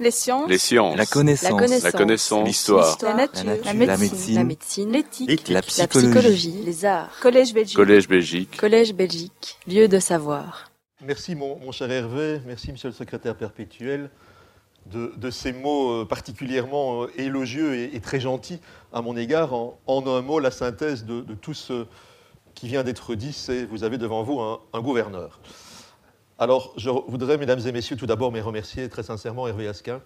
Les sciences. Les sciences. La connaissance. La connaissance. La. L'histoire. La nature. La nature. La La médecine. La. L'éthique. La La psychologie. Les arts. Collège Belgique. Collège Belgique. Collège Belgique. Lieu de savoir. Merci mon, mon cher Hervé, merci monsieur le secrétaire perpétuel de, de ces mots euh, particulièrement euh, élogieux et, et très gentils à mon égard. En, en un mot, la synthèse de, de tout ce qui vient d'être dit, c'est vous avez devant vous un, un gouverneur. Alors, je voudrais, mesdames et messieurs, tout d'abord me remercier très sincèrement Hervé Asquin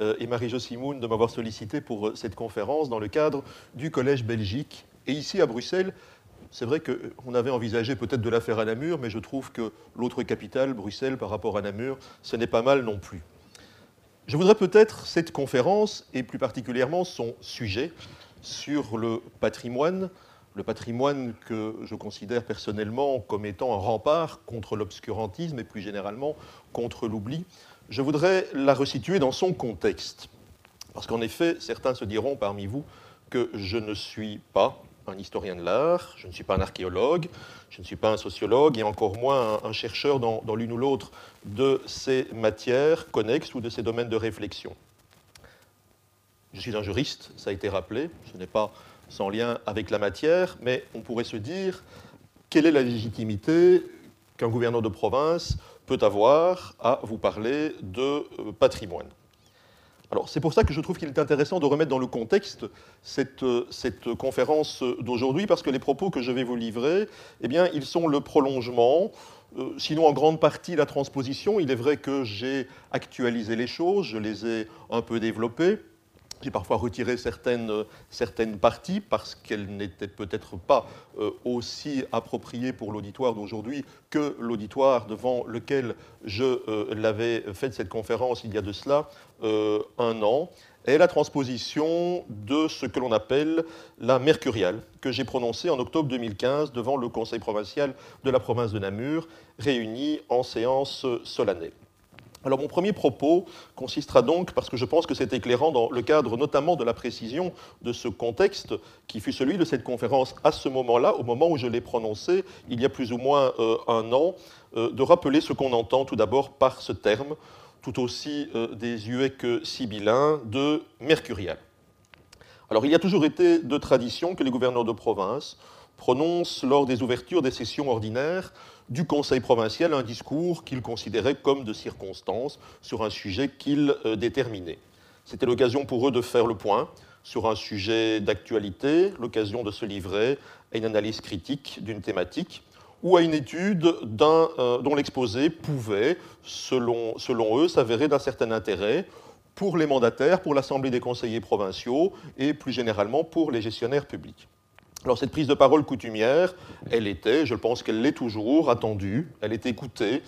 euh, et Marie-Jo Simoun de m'avoir sollicité pour euh, cette conférence dans le cadre du Collège Belgique. Et ici à Bruxelles, c'est vrai qu'on avait envisagé peut-être de la faire à Namur, mais je trouve que l'autre capitale, Bruxelles, par rapport à Namur, ce n'est pas mal non plus. Je voudrais peut-être cette conférence, et plus particulièrement son sujet, sur le patrimoine, le patrimoine que je considère personnellement comme étant un rempart contre l'obscurantisme et plus généralement contre l'oubli, je voudrais la resituer dans son contexte. Parce qu'en effet, certains se diront parmi vous que je ne suis pas un historien de l'art, je ne suis pas un archéologue, je ne suis pas un sociologue et encore moins un, chercheur dans, dans l'une ou l'autre de ces matières connexes ou de ces domaines de réflexion. Je suis un juriste, ça a été rappelé, ce n'est pas sans lien avec la matière, mais on pourrait se dire quelle est la légitimité qu'un gouverneur de province peut avoir à vous parler de euh, patrimoine? Alors, c'est pour ça que je trouve qu'il est intéressant de remettre dans le contexte cette, euh, cette conférence d'aujourd'hui, parce que les propos que je vais vous livrer, eh bien, ils sont le prolongement, euh, sinon en grande partie la transposition. Il est vrai que j'ai actualisé les choses, je les ai un peu développées. J'ai parfois retiré certaines, euh, certaines parties parce qu'elles n'étaient peut-être pas euh, aussi appropriées pour l'auditoire d'aujourd'hui que l'auditoire devant lequel je euh, l'avais fait cette conférence il y a de cela un an, est la transposition de ce que l'on appelle la mercuriale, que j'ai prononcée en octobre 2015 devant le Conseil provincial de la province de Namur, réuni en séance solennelle. Alors mon premier propos consistera donc, parce que je pense que c'est éclairant dans le cadre notamment de la précision de ce contexte qui fut celui de cette conférence à ce moment-là, au moment où je l'ai prononcé, il y a plus ou moins euh, un an, euh, de rappeler ce qu'on entend tout d'abord par ce terme, tout aussi euh, désuet que sibyllin, de mercurial. Alors il y a toujours été de tradition que les gouverneurs de province prononcent lors des ouvertures des sessions ordinaires du Conseil provincial un discours qu'ils considéraient comme de circonstance sur un sujet qu'ils euh, déterminaient. C'était l'occasion pour eux de faire le point sur un sujet d'actualité, l'occasion de se livrer à une analyse critique d'une thématique ou à une étude euh, dont l'exposé pouvait, selon eux, s'avérer d'un certain intérêt pour les mandataires, pour l'Assemblée des conseillers provinciaux et plus généralement pour les gestionnaires publics. Alors cette prise de parole coutumière, elle était, je pense qu'elle l'est toujours, attendue, elle est écoutée,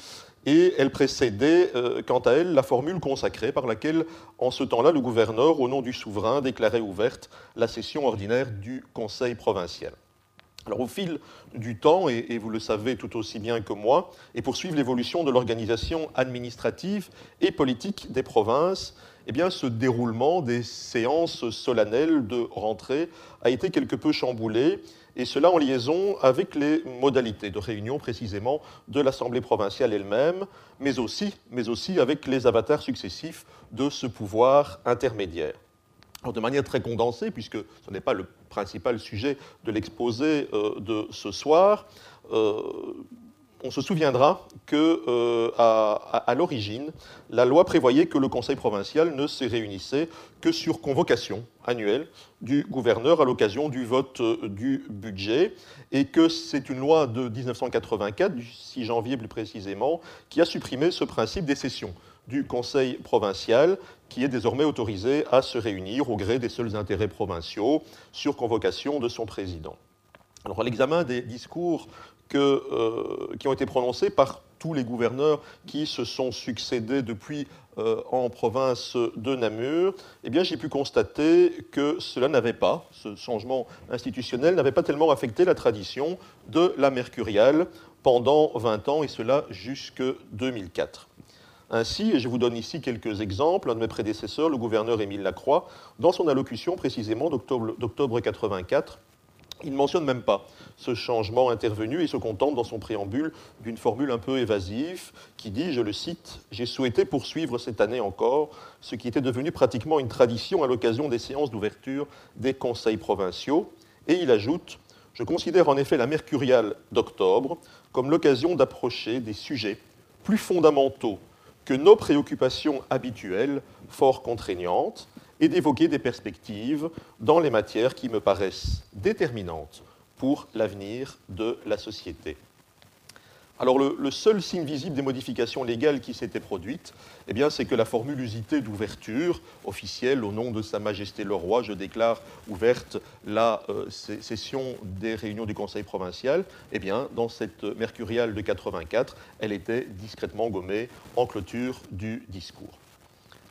et elle précédait, euh, quant à elle, la formule consacrée par laquelle, en ce temps-là, le gouverneur, au nom du souverain, déclarait ouverte la session ordinaire du Conseil provincial. Alors au fil du temps, et, et, vous le savez tout aussi bien que moi, et pour suivre l'évolution de l'organisation administrative et politique des provinces, eh bien, ce déroulement des séances solennelles de rentrée a été quelque peu chamboulé, et cela en liaison avec les modalités de réunion précisément de l'Assemblée provinciale elle-même, mais aussi, mais aussi avec les avatars successifs de ce pouvoir intermédiaire. Alors, de manière très condensée, puisque ce n'est pas le principal sujet de l'exposé euh, de ce soir, euh, on se souviendra que, euh, à, l'origine, la loi prévoyait que le Conseil provincial ne se réunissait que sur convocation annuelle du gouverneur à l'occasion du vote euh, du budget, et que c'est une loi de 1984, du 6 janvier plus précisément, qui a supprimé ce principe des sessions du Conseil provincial, qui est désormais autorisé à se réunir au gré des seuls intérêts provinciaux sur convocation de son président. Alors, à l'examen des discours euh, qui ont été prononcés par tous les gouverneurs qui se sont succédés depuis euh, en province de Namur, eh j'ai pu constater que cela n'avait pas, ce changement institutionnel n'avait pas tellement affecté la tradition de la mercuriale pendant 20 ans, et cela jusque 2004. Ainsi, et je vous donne ici quelques exemples, un de mes prédécesseurs, le gouverneur Émile Lacroix, dans son allocution précisément d'octobre 84, Il ne mentionne même pas ce changement intervenu et se contente dans son préambule d'une formule un peu évasive qui dit, je le cite, J'ai souhaité poursuivre cette année encore ce qui était devenu pratiquement une tradition à l'occasion des séances d'ouverture des conseils provinciaux. Et il ajoute, Je considère en effet la mercuriale d'octobre comme l'occasion d'approcher des sujets plus fondamentaux que nos préoccupations habituelles, fort contraignantes, et d'évoquer des perspectives dans les matières qui me paraissent déterminantes pour l'avenir de la société. Alors le, seul signe visible des modifications légales qui s'étaient produites, eh c'est que la formule usitée d'ouverture officielle au nom de Sa Majesté le Roi, je déclare ouverte la euh, session des réunions du Conseil provincial, eh bien, dans cette mercuriale de 84, elle était discrètement gommée en clôture du discours.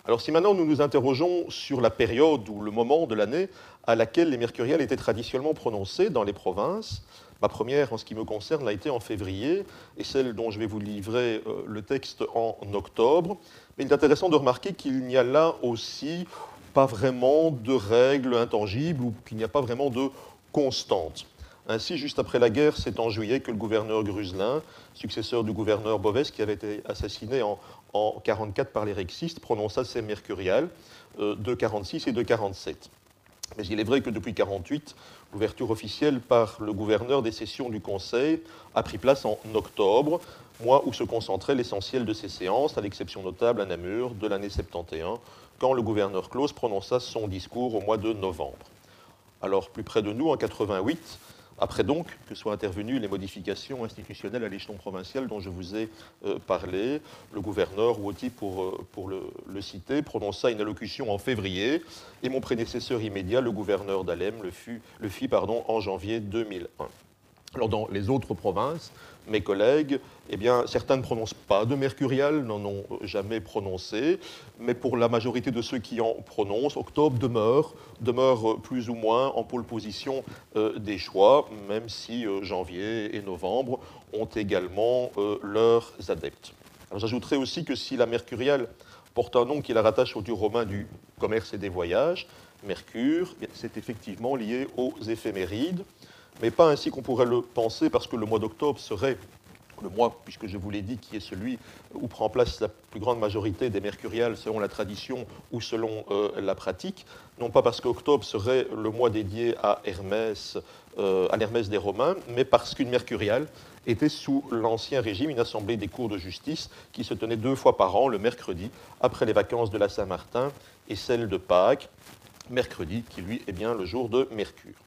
Alors si maintenant nous nous interrogeons sur la période ou le moment de l'année à laquelle les mercuriales étaient traditionnellement prononcées dans les provinces, ma première en ce qui me concerne l'a été en février et celle dont je vais vous livrer euh, le texte en octobre. Mais il est intéressant de remarquer qu'il n'y a là aussi pas vraiment de règles intangibles ou qu'il n'y a pas vraiment de constantes. Ainsi, juste après la guerre, c'est en juillet que le gouverneur Gruselin, successeur du gouverneur Boves, qui avait été assassiné en, en 1944 par les rexistes, prononça ces mercuriales euh, de 46 et de 47. Mais il est vrai que depuis 1948, l'ouverture officielle par le gouverneur des sessions du Conseil a pris place en octobre, mois où se concentrait l'essentiel de ces séances, à l'exception notable à Namur de l'année 71, quand le gouverneur Claus prononça son discours au mois de novembre. Alors, plus près de nous, en 88, après donc que soient intervenues les modifications institutionnelles à l'échelon provincial dont je vous ai euh, parlé, le gouverneur Woti, pour, euh, le, citer, prononça une allocution en février et mon prédécesseur immédiat, le gouverneur d'Alem, le, fit en janvier 2001. Alors dans les autres provinces, mes collègues, eh bien, certains ne prononcent pas de mercurial, n'en ont jamais prononcé, mais pour la majorité de ceux qui en prononcent, octobre demeure, demeure plus ou moins en pôle position euh, des choix, même si euh, janvier et novembre ont également euh, leurs adeptes. J'ajouterai aussi que si la mercuriale porte un nom qui la rattache au dieu romain du commerce et des voyages, Mercure, c'est effectivement lié aux éphémérides mais pas ainsi qu'on pourrait le penser, parce que le mois d'octobre serait le mois, puisque je vous l'ai dit, qui est celui où prend place la plus grande majorité des mercuriales selon la tradition ou selon euh, la pratique, non pas parce qu'octobre serait le mois dédié à Hermès, euh, à l'Hermès des Romains, mais parce qu'une mercuriale était sous l'Ancien Régime une assemblée des cours de justice qui se tenait deux fois par an, le mercredi, après les vacances de la Saint-Martin et celle de Pâques, mercredi qui lui est bien le jour de Mercure.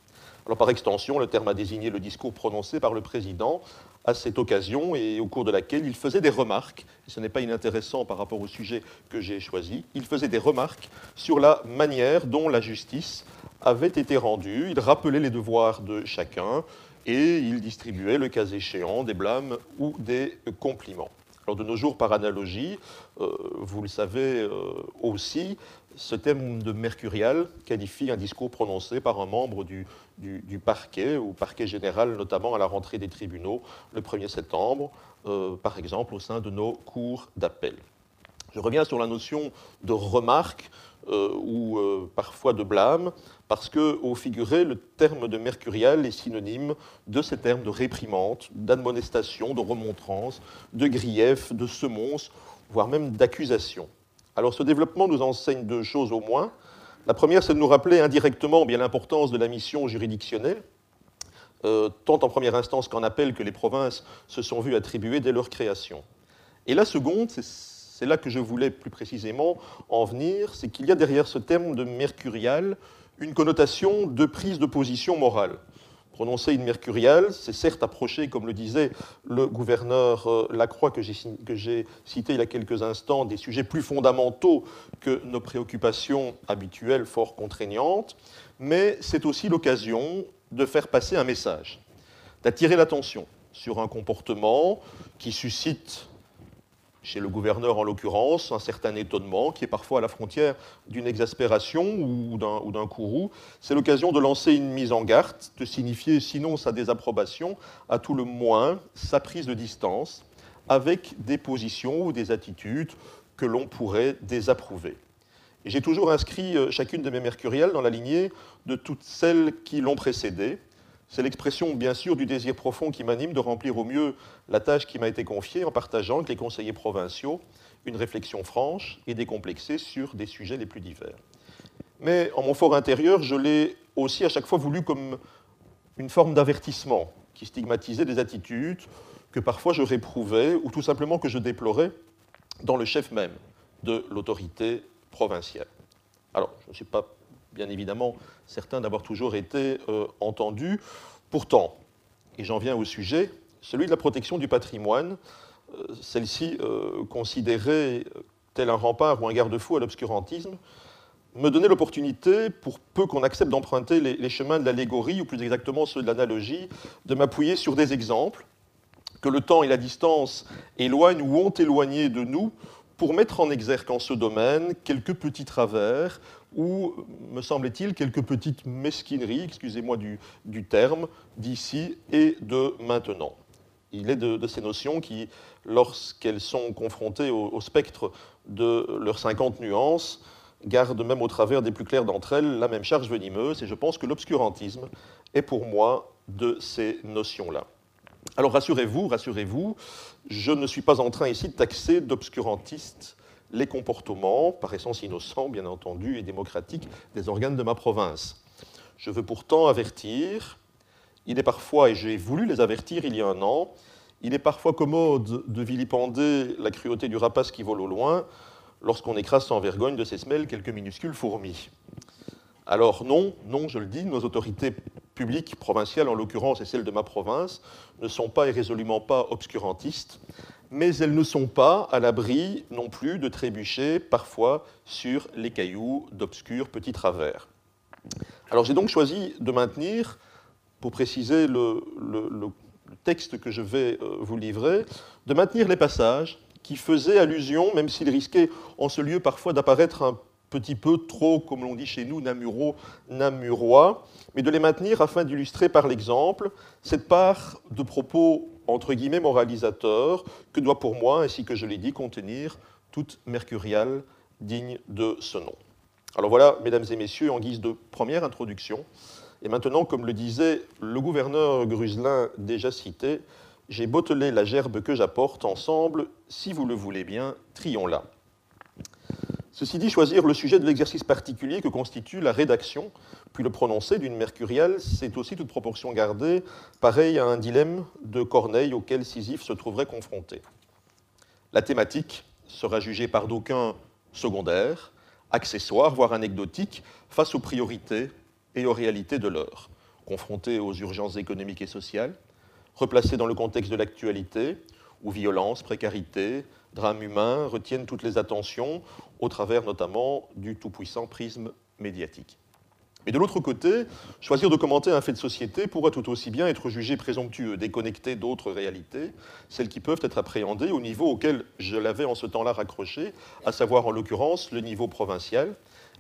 Alors, par extension, le terme a désigné le discours prononcé par le président à cette occasion et au cours de laquelle il faisait des remarques, et ce n'est pas inintéressant par rapport au sujet que j'ai choisi, il faisait des remarques sur la manière dont la justice avait été rendue, il rappelait les devoirs de chacun et il distribuait, le cas échéant, des blâmes ou des compliments. Alors de nos jours, par analogie, euh, vous le savez euh, aussi, ce thème de mercurial qualifie un discours prononcé par un membre du, parquet, ou parquet général, notamment à la rentrée des tribunaux le 1er septembre, euh, par exemple au sein de nos cours d'appel. Je reviens sur la notion de remarque euh, ou euh, parfois de blâme, parce que, au figuré, le terme de mercurial est synonyme de ces termes de réprimande, d'admonestation, de remontrance, de grief, de semonce, voire même d'accusation. Alors ce développement nous enseigne deux choses au moins. La première, c'est de nous rappeler indirectement bien l'importance de la mission juridictionnelle, euh, tant en première instance qu'en appel que les provinces se sont vues attribuer dès leur création. Et la seconde, c'est là que je voulais plus précisément en venir, c'est qu'il y a derrière ce terme de mercurial une connotation de prise de position morale. Prononcer une mercuriale, c'est certes approcher, comme le disait le gouverneur euh, Lacroix que j'ai cité il y a quelques instants, des sujets plus fondamentaux que nos préoccupations habituelles fort contraignantes, mais c'est aussi l'occasion de faire passer un message, d'attirer l'attention sur un comportement qui suscite chez le gouverneur en l'occurrence, un certain étonnement qui est parfois à la frontière d'une exaspération ou d'un courroux. C'est l'occasion de lancer une mise en garde, de signifier sinon sa désapprobation, à tout le moins sa prise de distance avec des positions ou des attitudes que l'on pourrait désapprouver. J'ai toujours inscrit euh, chacune de mes mercuriales dans la lignée de toutes celles qui l'ont précédée, C'est l'expression, bien sûr, du désir profond qui m'anime de remplir au mieux la tâche qui m'a été confiée en partageant avec les conseillers provinciaux une réflexion franche et décomplexée sur des sujets les plus divers. Mais en mon fort intérieur, je l'ai aussi à chaque fois voulu comme une forme d'avertissement qui stigmatisait des attitudes que parfois je réprouvais ou tout simplement que je déplorais dans le chef même de l'autorité provinciale. Alors, je ne suis pas bien évidemment certain d'avoir toujours été euh, entendu. Pourtant, et j'en viens au sujet, celui de la protection du patrimoine, euh, celle-ci euh, considérée tel un rempart ou un garde-fou à l'obscurantisme, me donnait l'opportunité, pour peu qu'on accepte d'emprunter les, les, chemins de l'allégorie, ou plus exactement ceux de l'analogie, de m'appuyer sur des exemples que le temps et la distance éloignent ou ont éloigné de nous pour mettre en exergue en ce domaine quelques petits travers ou, me semble-t-il, quelques petites mesquineries, excusez-moi du, terme, d'ici et de maintenant. Il est de, ces notions qui, lorsqu'elles sont confrontées au, au, spectre de leurs 50 nuances, gardent même au travers des plus claires d'entre elles la même charge venimeuse, et je pense que l'obscurantisme est pour moi de ces notions-là. Alors rassurez-vous, rassurez-vous, je ne suis pas en train ici de taxer d'obscurantistes les comportements, par essence innocents, bien entendu, et démocratiques des organes de ma province. Je veux pourtant avertir, il est parfois, et j'ai voulu les avertir il y a un an, il est parfois commode de vilipender la cruauté du rapace qui vole au loin lorsqu'on écrase sans vergogne de ses semelles quelques minuscules fourmis. Alors non, non, je le dis, nos autorités publiques, provinciales en l'occurrence et celles de ma province, ne sont pas et résolument pas obscurantistes, mais elles ne sont pas à l'abri non plus de trébucher parfois sur les cailloux d'obscurs petits travers. Alors j'ai donc choisi de maintenir, pour préciser le, texte que je vais euh, vous livrer, de maintenir les passages qui faisaient allusion, même s'ils risquaient en ce lieu parfois d'apparaître un petit peu trop, comme l'on dit chez nous, namuro, namurois, mais de les maintenir afin d'illustrer par l'exemple cette part de propos entre guillemets moralisateur que doit pour moi, ainsi que je l'ai dit, contenir toute mercuriale digne de ce nom. Alors voilà, mesdames et messieurs, en guise de première introduction, et maintenant, comme le disait le gouverneur Gruselin déjà cité, j'ai bottelé la gerbe que j'apporte ensemble, si vous le voulez bien, trions-la. Ceci dit, choisir le sujet de l'exercice particulier que constitue la rédaction, puis le prononcer d'une mercuriale, c'est aussi toute proportion gardée, pareil à un dilemme de Corneille auquel Sisyphe se trouverait confronté. La thématique sera jugée par d'aucuns secondaire, accessoire, voire anecdotique, face aux priorités et aux réalités de l'heure, confrontée aux urgences économiques et sociales, replacée dans le contexte de l'actualité, où violence, précarité, drame humain retiennent toutes les attentions, au travers notamment du tout-puissant prisme médiatique. Mais de l'autre côté, choisir de commenter un fait de société pourrait tout aussi bien être jugé présomptueux, déconnecté d'autres réalités, celles qui peuvent être appréhendées au niveau auquel je l'avais en ce temps-là raccroché, à savoir en l'occurrence le niveau provincial,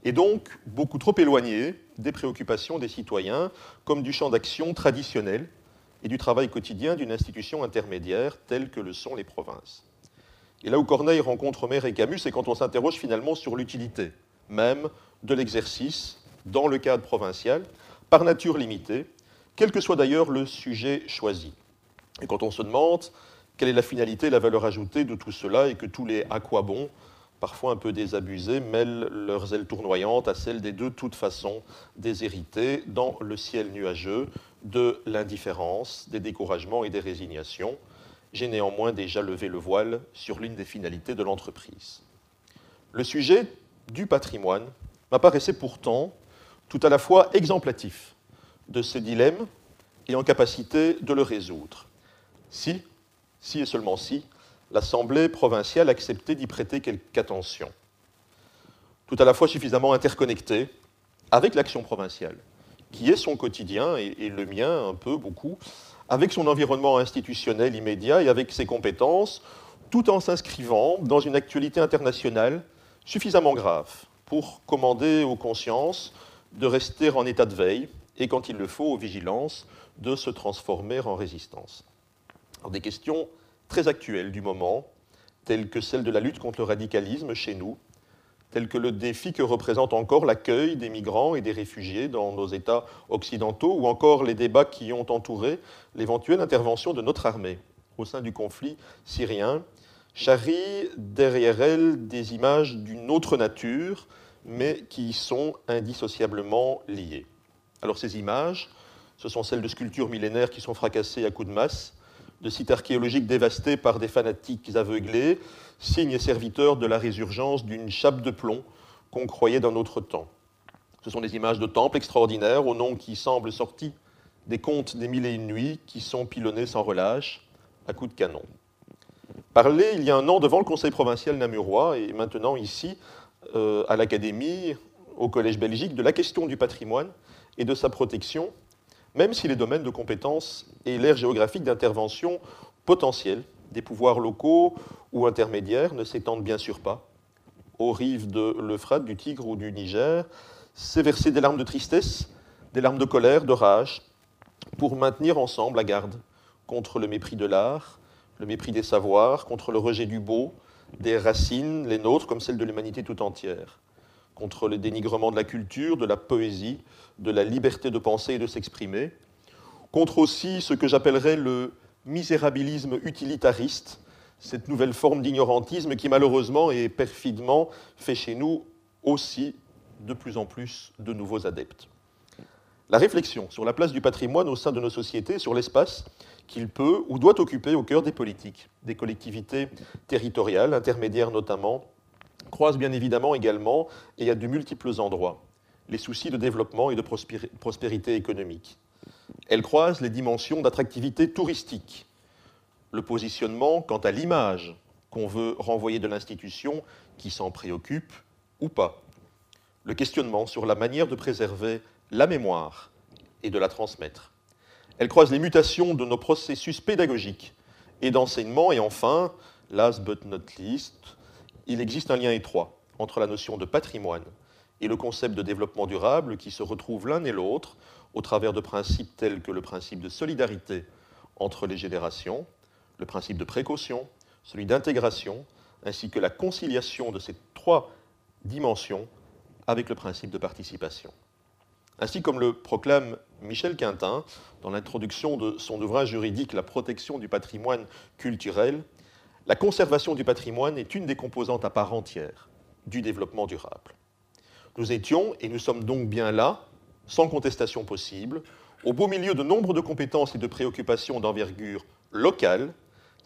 et donc beaucoup trop éloigné des préoccupations des citoyens comme du champ d'action traditionnel et du travail quotidien d'une institution intermédiaire telle que le sont les provinces. Et là où Corneille rencontre Homère et Camus, c'est quand on s'interroge finalement sur l'utilité même de l'exercice dans le cadre provincial, par nature limitée, quel que soit d'ailleurs le sujet choisi. Et quand on se demande quelle est la finalité, la valeur ajoutée de tout cela, et que tous les à quoi bon, parfois un peu désabusés, mêlent leurs ailes tournoyantes à celles des de toute façon déshéritées dans le ciel nuageux de l'indifférence, des découragements et des résignations, j'ai néanmoins déjà levé le voile sur l'une des finalités de l'entreprise. Le sujet du patrimoine m'apparaissait pourtant tout à la fois exemplatif de ce dilemme et en capacité de le résoudre. Si, si et seulement si, l'Assemblée provinciale acceptait d'y prêter quelque attention. Tout à la fois suffisamment interconnectée avec l'action provinciale, qui est son quotidien et, le mien un peu, beaucoup, avec son environnement institutionnel immédiat et avec ses compétences, tout en s'inscrivant dans une actualité internationale suffisamment grave pour commander aux consciences de rester en état de veille et, quand il le faut, aux vigilances de se transformer en résistance. Des questions très actuelles du moment, telles que celle de la lutte contre le radicalisme chez nous, tels que le défi que représente encore l'accueil des migrants et des réfugiés dans nos États occidentaux, ou encore les débats qui ont entouré l'éventuelle intervention de notre armée au sein du conflit syrien, charrient derrière elle des images d'une autre nature, mais qui y sont indissociablement liées. Alors ces images, ce sont celles de sculptures millénaires qui sont fracassées à coups de masse, de sites archéologiques dévastés par des fanatiques aveuglés, signes et serviteurs de la résurgence d'une chape de plomb qu'on croyait d'un autre temps. Ce sont des images de temples extraordinaires, au nom qui semblent sortis des contes des mille et une nuits, qui sont pilonnés sans relâche, à coups de canon. Parler il y a un an devant le Conseil provincial namurois et maintenant ici euh, à l'Académie, au Collège belgique, de la question du patrimoine et de sa protection, même si les domaines de compétences et l'aire géographique d'intervention potentielle des pouvoirs locaux ou intermédiaires ne s'étendent bien sûr pas. Aux rives de l'Euphrate, du Tigre ou du Niger, c'est verser des larmes de tristesse, des larmes de colère, de rage, pour maintenir ensemble la garde contre le mépris de l'art, le mépris des savoirs, contre le rejet du beau, des racines, les nôtres comme celles de l'humanité tout entière, contre le dénigrement de la culture, de la poésie, de la liberté de penser et de s'exprimer, contre aussi ce que j'appellerais le misérabilisme utilitariste, cette nouvelle forme d'ignorantisme qui malheureusement et perfidement fait chez nous aussi de plus en plus de nouveaux adeptes. La réflexion sur la place du patrimoine au sein de nos sociétés, sur l'espace qu'il peut ou doit occuper au cœur des politiques, des collectivités territoriales, intermédiaires notamment, croise bien évidemment également, et à de multiples endroits, les soucis de développement et de prospérité économique. Elle croise les dimensions d'attractivité touristique, le positionnement quant à l'image qu'on veut renvoyer de l'institution qui s'en préoccupe ou pas, le questionnement sur la manière de préserver la mémoire et de la transmettre. Elle croise les mutations de nos processus pédagogiques et d'enseignement, et enfin, last but not least, il existe un lien étroit entre la notion de patrimoine et le concept de développement durable qui se retrouvent l'un et l'autre au travers de principes tels que le principe de solidarité entre les générations, le principe de précaution, celui d'intégration, ainsi que la conciliation de ces trois dimensions avec le principe de participation. Ainsi comme le proclame Michel Quintin dans l'introduction de son ouvrage juridique La protection du patrimoine culturel, la conservation du patrimoine est une des composantes à part entière du développement durable. Nous étions, et nous sommes donc bien là, sans contestation possible, au beau milieu de nombre de compétences et de préoccupations d'envergure locale,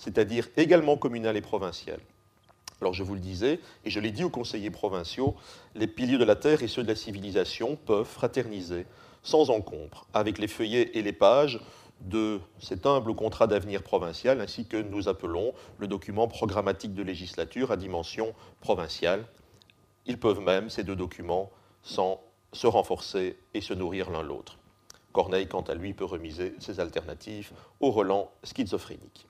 c'est-à-dire également communale et provinciale. Alors je vous le disais, et je l'ai dit aux conseillers provinciaux, les piliers de la terre et ceux de la civilisation peuvent fraterniser sans encombre avec les feuillets et les pages de cet humble contrat d'avenir provincial, ainsi que nous appelons le document programmatique de législature à dimension provinciale. Ils peuvent même, ces deux documents, se renforcer et se nourrir l'un l'autre. Corneille, quant à lui, peut remiser ses alternatives au relent schizophrénique.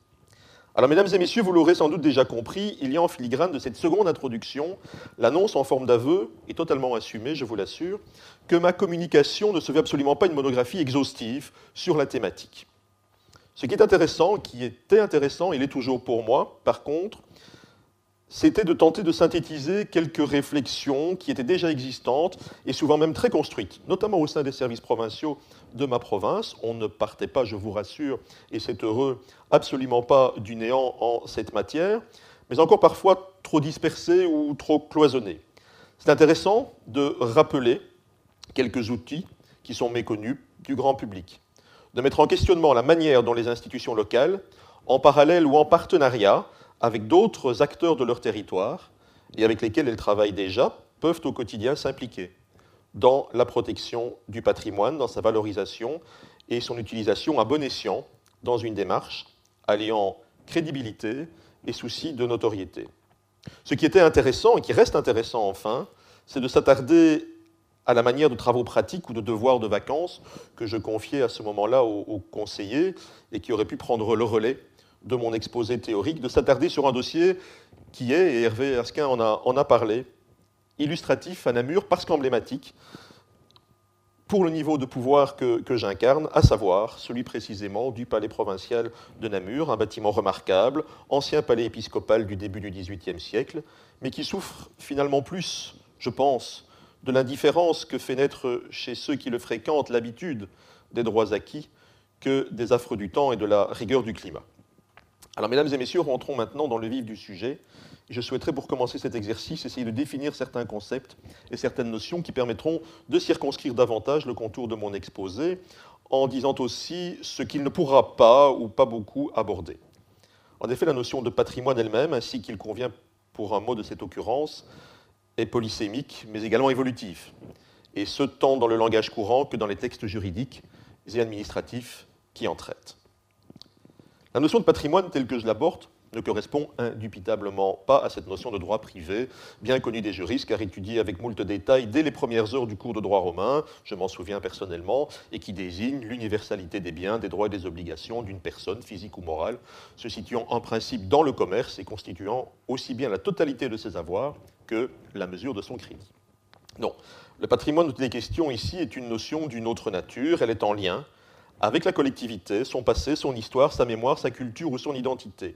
Alors, mesdames et messieurs, vous l'aurez sans doute déjà compris, il y a en filigrane de cette seconde introduction l'annonce en forme d'aveu, et totalement assumée, je vous l'assure, que ma communication ne se veut absolument pas une monographie exhaustive sur la thématique. Ce qui est intéressant, qui était intéressant, il est toujours pour moi, par contre, c'était de tenter de synthétiser quelques réflexions qui étaient déjà existantes et souvent même très construites, notamment au sein des services provinciaux de ma province. On ne partait pas, je vous rassure, et c'est heureux, absolument pas du néant en cette matière, mais encore parfois trop dispersé ou trop cloisonné. C'est intéressant de rappeler quelques outils qui sont méconnus du grand public, de mettre en questionnement la manière dont les institutions locales, en parallèle ou en partenariat, avec d'autres acteurs de leur territoire et avec lesquels elles travaillent déjà, peuvent au quotidien s'impliquer dans la protection du patrimoine, dans sa valorisation et son utilisation à bon escient dans une démarche alliant crédibilité et souci de notoriété. Ce qui était intéressant et qui reste intéressant enfin, c'est de s'attarder à la manière de travaux pratiques ou de devoirs de vacances que je confiais à ce moment-là aux, conseillers et qui auraient pu prendre le relais de mon exposé théorique, de s'attarder sur un dossier qui est, et Hervé Asquin en a, en a parlé, illustratif à Namur parce qu'emblématique pour le niveau de pouvoir que, j'incarne, à savoir celui précisément du palais provincial de Namur, un bâtiment remarquable, ancien palais épiscopal du début du XVIIIe siècle, mais qui souffre finalement plus je pense, de l'indifférence que fait naître chez ceux qui le fréquentent l'habitude des droits acquis que des affres du temps et de la rigueur du climat. Alors, mesdames et messieurs, rentrons maintenant dans le vif du sujet. Je souhaiterais, pour commencer cet exercice, essayer de définir certains concepts et certaines notions qui permettront de circonscrire davantage le contour de mon exposé, en disant aussi ce qu'il ne pourra pas ou pas beaucoup aborder. En effet, la notion de patrimoine elle-même, ainsi qu'il convient pour un mot de cette occurrence, est polysémique, mais également évolutif, et ce tant dans le langage courant que dans les textes juridiques et administratifs qui en traitent. La notion de patrimoine telle que je l'aborde ne correspond indubitablement pas à cette notion de droit privé, bien connue des juristes, car étudiée avec moult détails dès les premières heures du cours de droit romain, je m'en souviens personnellement, et qui désigne l'universalité des biens, des droits et des obligations d'une personne, physique ou morale, se situant en principe dans le commerce et constituant aussi bien la totalité de ses avoirs que la mesure de son crédit. Non, le patrimoine dont il est question ici est une notion d'une autre nature, elle est en lien avec la collectivité, son passé, son histoire, sa mémoire, sa culture ou son identité.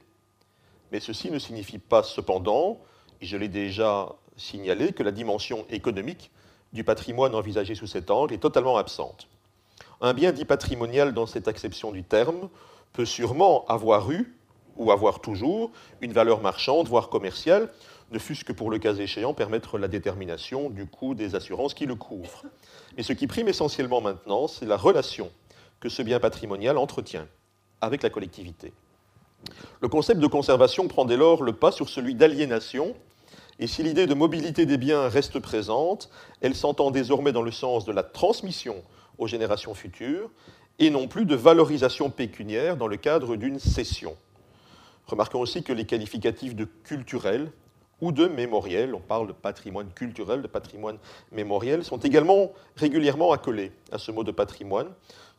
Mais ceci ne signifie pas cependant, et je l'ai déjà signalé, que la dimension économique du patrimoine envisagé sous cet angle est totalement absente. Un bien dit patrimonial dans cette acception du terme peut sûrement avoir eu, ou avoir toujours, une valeur marchande, voire commerciale, ne fût-ce que pour le cas échéant permettre la détermination du coût des assurances qui le couvrent. Mais ce qui prime essentiellement maintenant, c'est la relation que ce bien patrimonial entretient avec la collectivité. Le concept de conservation prend dès lors le pas sur celui d'aliénation, et si l'idée de mobilité des biens reste présente, elle s'entend désormais dans le sens de la transmission aux générations futures, et non plus de valorisation pécuniaire dans le cadre d'une cession. Remarquons aussi que les qualificatifs de culturel ou de mémoriel, on parle de patrimoine culturel, de patrimoine mémoriel, sont également régulièrement accolés à ce mot de patrimoine,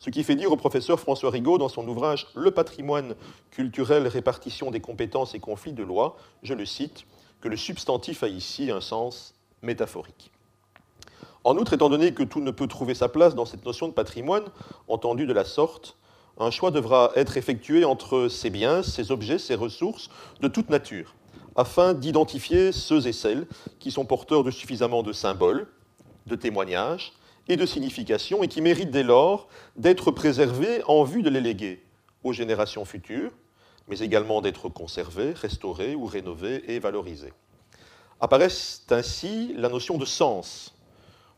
ce qui fait dire au professeur François Rigaud dans son ouvrage Le patrimoine culturel, répartition des compétences et conflits de loi, je le cite, que le substantif a ici un sens métaphorique. En outre, étant donné que tout ne peut trouver sa place dans cette notion de patrimoine, entendue de la sorte, un choix devra être effectué entre ces biens, ces objets, ces ressources de toute nature afin d'identifier ceux et celles qui sont porteurs de suffisamment de symboles, de témoignages et de significations et qui méritent dès lors d'être préservés en vue de les léguer aux générations futures, mais également d'être conservés, restaurés ou rénovés et valorisés. Apparaissent ainsi la notion de sens,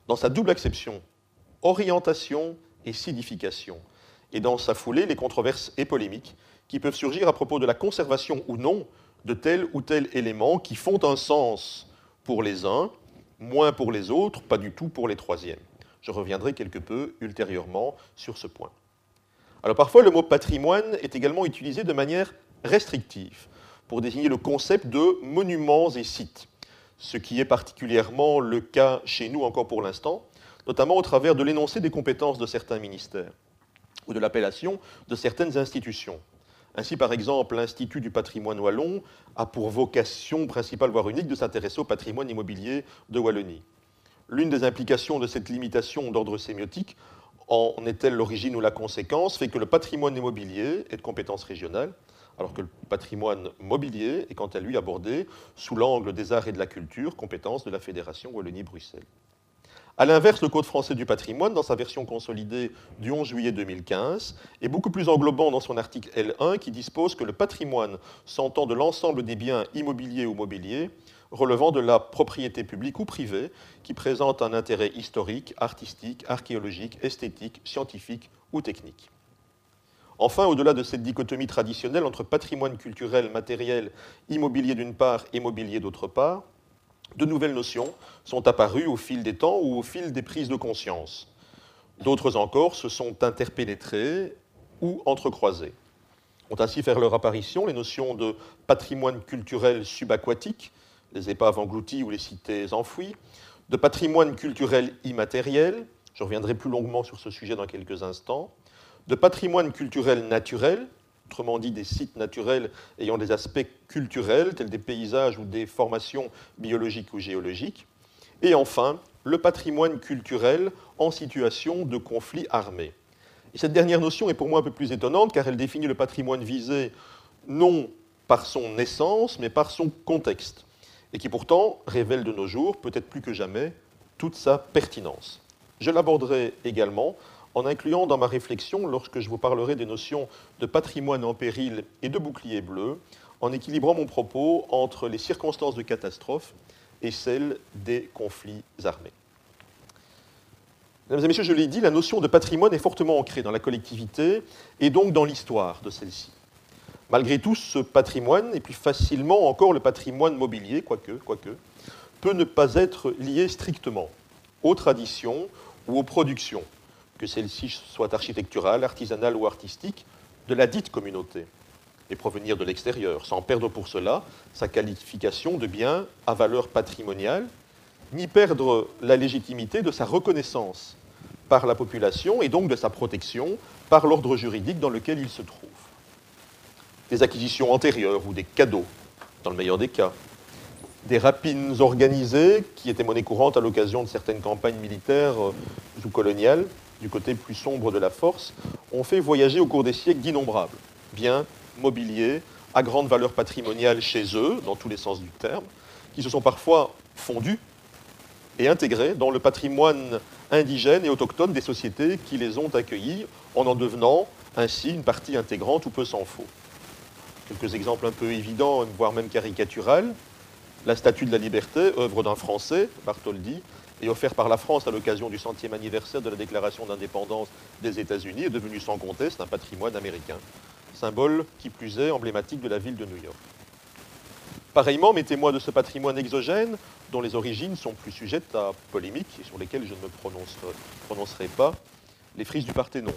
dans sa double acception, orientation et signification, et dans sa foulée les controverses et polémiques qui peuvent surgir à propos de la conservation ou non de tel ou tel élément qui font un sens pour les uns, moins pour les autres, pas du tout pour les troisièmes. Je reviendrai quelque peu ultérieurement sur ce point. Alors parfois, le mot patrimoine est également utilisé de manière restrictive pour désigner le concept de monuments et sites, ce qui est particulièrement le cas chez nous encore pour l'instant, notamment au travers de l'énoncé des compétences de certains ministères ou de l'appellation de certaines institutions. Ainsi, par exemple, l'Institut du patrimoine wallon a pour vocation principale, voire unique, de s'intéresser au patrimoine immobilier de Wallonie. L'une des implications de cette limitation d'ordre sémiotique en est-elle l'origine ou la conséquence fait que le patrimoine immobilier est de compétence régionale, alors que le patrimoine mobilier est quant à lui abordé sous l'angle des arts et de la culture, compétence de la Fédération Wallonie-Bruxelles. A l'inverse, le Code français du patrimoine, dans sa version consolidée du 11 juillet 2015, est beaucoup plus englobant dans son article L1 qui dispose que le patrimoine s'entend de l'ensemble des biens immobiliers ou mobiliers relevant de la propriété publique ou privée qui présentent un intérêt historique, artistique, archéologique, esthétique, scientifique ou technique. Enfin, au-delà de cette dichotomie traditionnelle entre patrimoine culturel, matériel, immobilier d'une part et mobilier d'autre part, de nouvelles notions sont apparues au fil des temps ou au fil des prises de conscience. D'autres encore se sont interpénétrées ou entrecroisées. Ont ainsi fait leur apparition les notions de patrimoine culturel subaquatique, les épaves englouties ou les cités enfouies, de patrimoine culturel immatériel, je reviendrai plus longuement sur ce sujet dans quelques instants, de patrimoine culturel naturel, autrement dit des sites naturels ayant des aspects culturels, tels des paysages ou des formations biologiques ou géologiques. Et enfin, le patrimoine culturel en situation de conflit armé. Et cette dernière notion est pour moi un peu plus étonnante car elle définit le patrimoine visé non par son essence, mais par son contexte. et qui pourtant révèle de nos jours, peut-être plus que jamais, toute sa pertinence. Je l'aborderai également en incluant dans ma réflexion, lorsque je vous parlerai des notions de patrimoine en péril et de bouclier bleu, en équilibrant mon propos entre les circonstances de catastrophe et celles des conflits armés. Mesdames et messieurs, je l'ai dit, la notion de patrimoine est fortement ancrée dans la collectivité et donc dans l'histoire de celle-ci. Malgré tout, ce patrimoine, et plus facilement encore le patrimoine mobilier, quoique, quoique, peut ne pas être lié strictement aux traditions ou aux productions, que celles-ci soient architecturales, artisanales ou artistiques, de la dite communauté, et provenir de l'extérieur, sans perdre pour cela sa qualification de bien à valeur patrimoniale, ni perdre la légitimité de sa reconnaissance par la population et donc de sa protection par l'ordre juridique dans lequel il se trouve. Des acquisitions antérieures ou des cadeaux, dans le meilleur des cas. Des rapines organisées, qui étaient monnaie courante à l'occasion de certaines campagnes militaires euh, ou coloniales, du côté plus sombre de la force, ont fait voyager au cours des siècles d'innombrables biens, mobiliers, à grande valeur patrimoniale chez eux, dans tous les sens du terme, qui se sont parfois fondus et intégrés dans le patrimoine indigènes et autochtones des sociétés qui les ont accueillis, en en devenant ainsi une partie intégrante ou peu s'en faut. Quelques exemples un peu évidents, voire même caricaturales. La Statue de la Liberté, œuvre d'un Français, Bartholdi, et offerte par la France à l'occasion du centième anniversaire de la déclaration d'indépendance des États-Unis, est devenue sans conteste un patrimoine américain, symbole qui plus est emblématique de la ville de New York. Pareillement, mes témoins de ce patrimoine exogène, dont les origines sont plus sujettes à polémique et sur lesquelles je ne me prononcerai pas, les frises du Parthénon,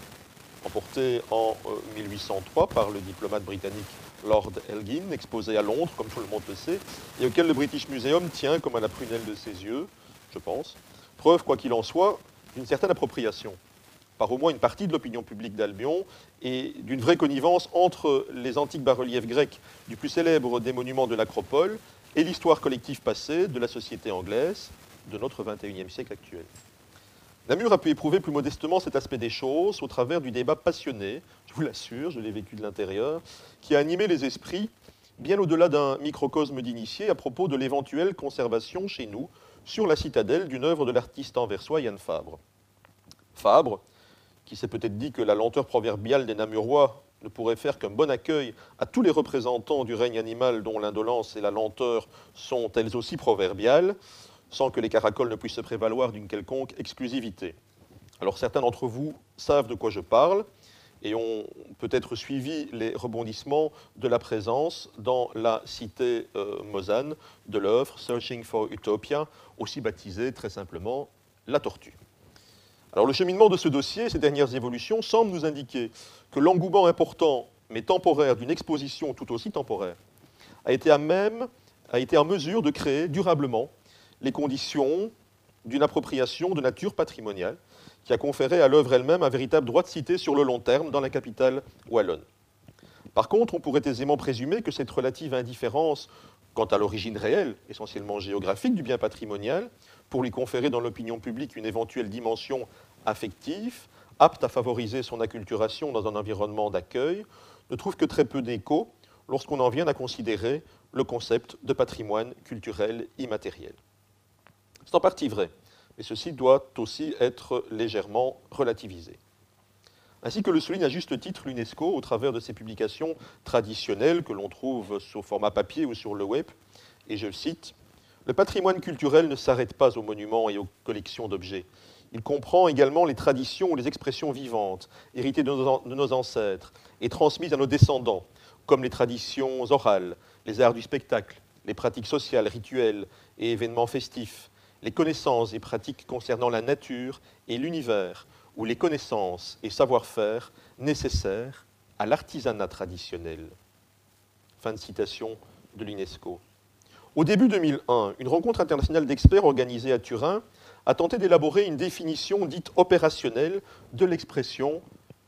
emportées en 1803 euh, par le diplomate britannique Lord Elgin, exposé à Londres, comme tout le monde le sait, et auquel le British Museum tient comme à la prunelle de ses yeux, je pense. Preuve, quoi qu'il en soit, d'une certaine appropriation par au moins une partie de l'opinion publique d'Albion et d'une vraie connivence entre les antiques bas-reliefs grecs du plus célèbre des monuments de l'Acropole et l'histoire collective passée de la société anglaise de notre XXIe siècle actuel. Namur a pu éprouver plus modestement cet aspect des choses au travers du débat passionné, je vous l'assure, je l'ai vécu de l'intérieur, qui a animé les esprits bien au-delà d'un microcosme d'initiés à propos de l'éventuelle conservation chez nous sur la citadelle d'une œuvre de l'artiste anversois Yann Fabre. Fabre, qui s'est peut-être dit que la lenteur proverbiale des Namurois ne pourrait faire qu'un bon accueil à tous les représentants du règne animal dont l'indolence et la lenteur sont elles aussi proverbiales, sans que les caracoles ne puissent se prévaloir d'une quelconque exclusivité. Alors certains d'entre vous savent de quoi je parle et ont peut-être suivi les rebondissements de la présence dans la cité euh, de l'œuvre Searching for Utopia, aussi baptisée très simplement La Tortue. Alors le cheminement de ce dossier, ces dernières évolutions, semble nous indiquer que l'engouement important mais temporaire d'une exposition tout aussi temporaire a été à même, a été en mesure de créer durablement les conditions d'une appropriation de nature patrimoniale qui a conféré à l'œuvre elle-même un véritable droit de cité sur le long terme dans la capitale wallonne. Par contre, on pourrait aisément présumer que cette relative indifférence quant à l'origine réelle, essentiellement géographique, du bien patrimonial, pour lui conférer dans l'opinion publique une éventuelle dimension affective, apte à favoriser son acculturation dans un environnement d'accueil, ne trouve que très peu d'écho lorsqu'on en vient à considérer le concept de patrimoine culturel immatériel. C'est en partie vrai, mais ceci doit aussi être légèrement relativisé. Ainsi que le souligne à juste titre l'UNESCO au travers de ses publications traditionnelles que l'on trouve sous format papier ou sur le web, et je cite, le patrimoine culturel ne s'arrête pas aux monuments et aux collections d'objets. Il comprend également les traditions ou les expressions vivantes, héritées de nos ancêtres et transmises à nos descendants, comme les traditions orales, les arts du spectacle, les pratiques sociales, rituelles et événements festifs, les connaissances et pratiques concernant la nature et l'univers, ou les connaissances et savoir-faire nécessaires à l'artisanat traditionnel. Fin de citation de l'UNESCO. Au début 2001, une rencontre internationale d'experts organisée à Turin a tenté d'élaborer une définition dite opérationnelle de l'expression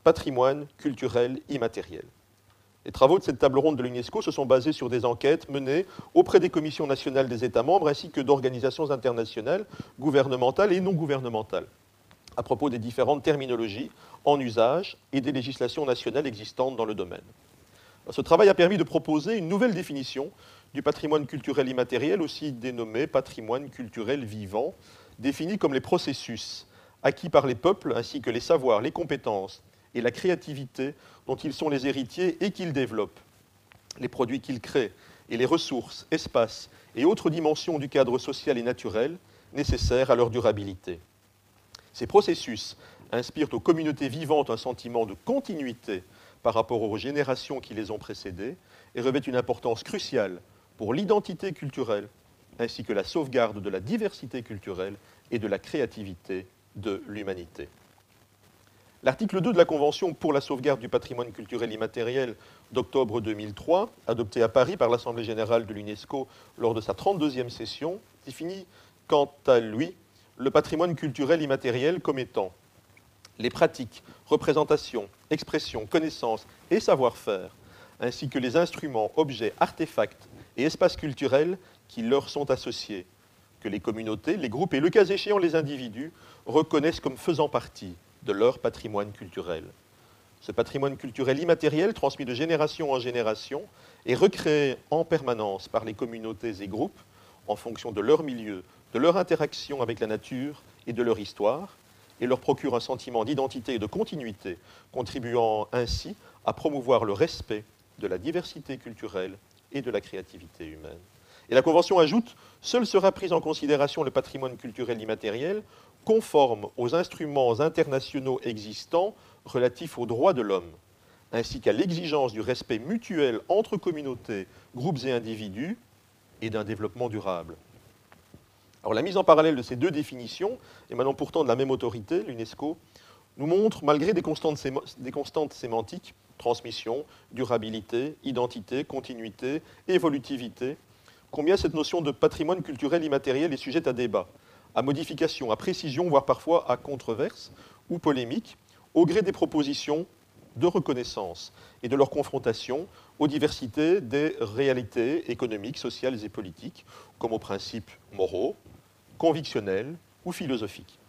patrimoine culturel immatériel. Les travaux de cette table ronde de l'UNESCO se sont basés sur des enquêtes menées auprès des commissions nationales des États membres ainsi que d'organisations internationales, gouvernementales et non gouvernementales, à propos des différentes terminologies en usage et des législations nationales existantes dans le domaine. Ce travail a permis de proposer une nouvelle définition du patrimoine culturel immatériel, aussi dénommé patrimoine culturel vivant, défini comme les processus acquis par les peuples ainsi que les savoirs, les compétences et la créativité dont ils sont les héritiers et qu'ils développent, les produits qu'ils créent et les ressources, espaces et autres dimensions du cadre social et naturel nécessaires à leur durabilité. Ces processus inspirent aux communautés vivantes un sentiment de continuité par rapport aux générations qui les ont précédées et revêtent une importance cruciale pour l'identité culturelle ainsi que la sauvegarde de la diversité culturelle et de la créativité de l'humanité. L'article 2 de la Convention pour la sauvegarde du patrimoine culturel immatériel d'octobre 2003, adopté à Paris par l'Assemblée générale de l'UNESCO lors de sa 32e session, définit quant à lui le patrimoine culturel immatériel comme étant les pratiques, représentations, expressions, connaissances et savoir-faire, ainsi que les instruments, objets, artefacts et espaces culturels qui leur sont associés, que les communautés, les groupes et le cas échéant les individus reconnaissent comme faisant partie de leur patrimoine culturel. Ce patrimoine culturel immatériel, transmis de génération en génération, est recréé en permanence par les communautés et groupes en fonction de leur milieu, de leur interaction avec la nature et de leur histoire, et leur procure un sentiment d'identité et de continuité, contribuant ainsi à promouvoir le respect de la diversité culturelle et de la créativité humaine. Et la Convention ajoute, seul sera pris en considération le patrimoine culturel immatériel conforme aux instruments internationaux existants relatifs aux droits de l'homme, ainsi qu'à l'exigence du respect mutuel entre communautés, groupes et individus, et d'un développement durable. Alors la mise en parallèle de ces deux définitions, émanant pourtant de la même autorité, l'UNESCO, nous montre, malgré des constantes, des constantes sémantiques, transmission, durabilité, identité, continuité, évolutivité, combien cette notion de patrimoine culturel immatériel est sujette à débat, à modification, à précision, voire parfois à controverse ou polémique, au gré des propositions de reconnaissance et de leur confrontation aux diversités des réalités économiques, sociales et politiques, comme aux principes moraux, convictionnels ou philosophiques.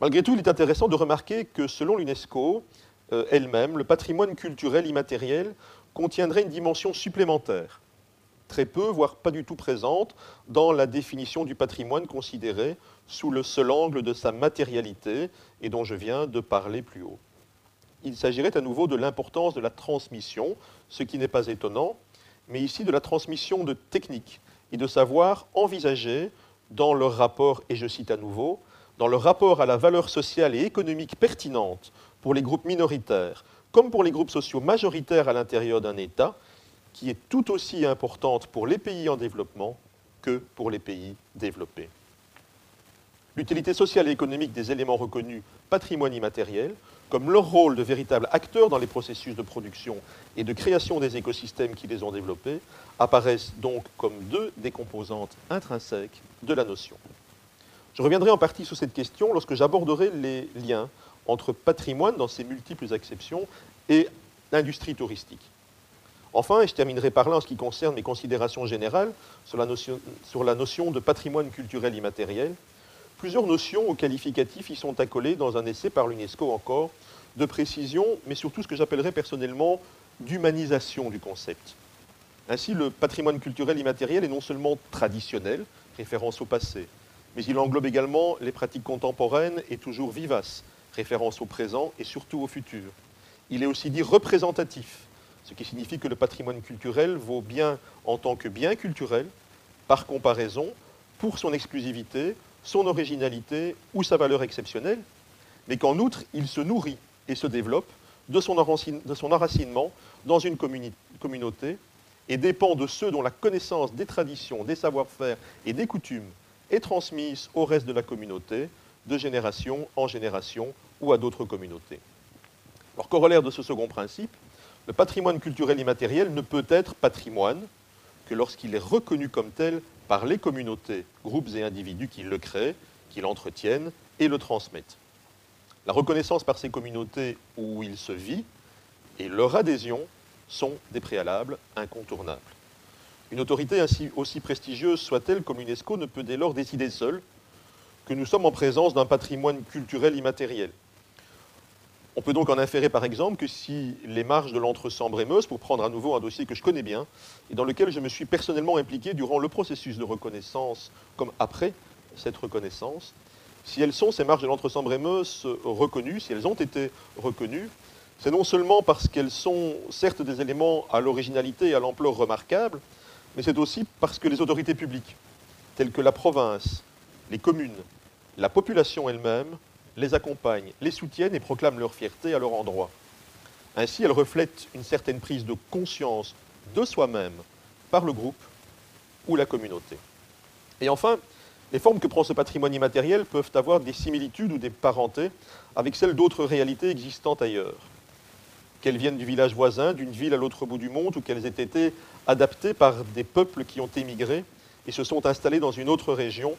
Malgré tout, il est intéressant de remarquer que selon l'UNESCO euh, elle-même, le patrimoine culturel immatériel contiendrait une dimension supplémentaire, très peu, voire pas du tout présente, dans la définition du patrimoine considéré sous le seul angle de sa matérialité et dont je viens de parler plus haut. Il s'agirait à nouveau de l'importance de la transmission, ce qui n'est pas étonnant, mais ici de la transmission de techniques et de savoir envisagés dans leur rapport, et je cite à nouveau, dans le rapport à la valeur sociale et économique pertinente pour les groupes minoritaires, comme pour les groupes sociaux majoritaires à l'intérieur d'un État, qui est tout aussi importante pour les pays en développement que pour les pays développés. L'utilité sociale et économique des éléments reconnus patrimoine immatériel, comme leur rôle de véritable acteur dans les processus de production et de création des écosystèmes qui les ont développés, apparaissent donc comme deux des composantes intrinsèques de la notion. Je reviendrai en partie sur cette question lorsque j'aborderai les liens entre patrimoine dans ses multiples acceptions et industrie touristique. Enfin, et je terminerai par là en ce qui concerne mes considérations générales sur la notion, de patrimoine culturel immatériel, plusieurs notions ou qualificatifs y sont accolés dans un essai par l'UNESCO encore, de précision, mais surtout ce que j'appellerais personnellement d'humanisation du concept. Ainsi, le patrimoine culturel immatériel est non seulement traditionnel, référence au passé, mais il englobe également les pratiques contemporaines et toujours vivaces, référence au présent et surtout au futur. Il est aussi dit représentatif, ce qui signifie que le patrimoine culturel vaut bien en tant que bien culturel, par comparaison, pour son exclusivité, son originalité ou sa valeur exceptionnelle, mais qu'en outre, il se nourrit et se développe de son, enracinement dans une communauté et dépend de ceux dont la connaissance des traditions, des savoir-faire et des coutumes est transmise au reste de la communauté, de génération en génération ou à d'autres communautés. Alors, corollaire de ce second principe, le patrimoine culturel immatériel ne peut être patrimoine que lorsqu'il est reconnu comme tel par les communautés, groupes et individus qui le créent, qui l'entretiennent et le transmettent. La reconnaissance par ces communautés où il se vit et leur adhésion sont des préalables incontournables. Une autorité aussi prestigieuse soit-elle comme l'UNESCO ne peut dès lors décider seule que nous sommes en présence d'un patrimoine culturel immatériel. On peut donc en inférer par exemple que si les marges de l'entre-Sambre-et-Meuse, pour prendre à nouveau un dossier que je connais bien et dans lequel je me suis personnellement impliqué durant le processus de reconnaissance comme après cette reconnaissance, si elles sont, ces marges de l'entre-Sambre-et-Meuse, reconnues, si elles ont été reconnues, c'est non seulement parce qu'elles sont certes des éléments à l'originalité et à l'ampleur remarquable, mais c'est aussi parce que les autorités publiques, telles que la province, les communes, la population elle-même, les accompagnent, les soutiennent et proclament leur fierté à leur endroit. Ainsi, elles reflètent une certaine prise de conscience de soi-même par le groupe ou la communauté. Et enfin, les formes que prend ce patrimoine immatériel peuvent avoir des similitudes ou des parentés avec celles d'autres réalités existantes ailleurs. Qu'elles viennent du village voisin, d'une ville à l'autre bout du monde, ou qu'elles aient été adaptées par des peuples qui ont émigré et se sont installés dans une autre région,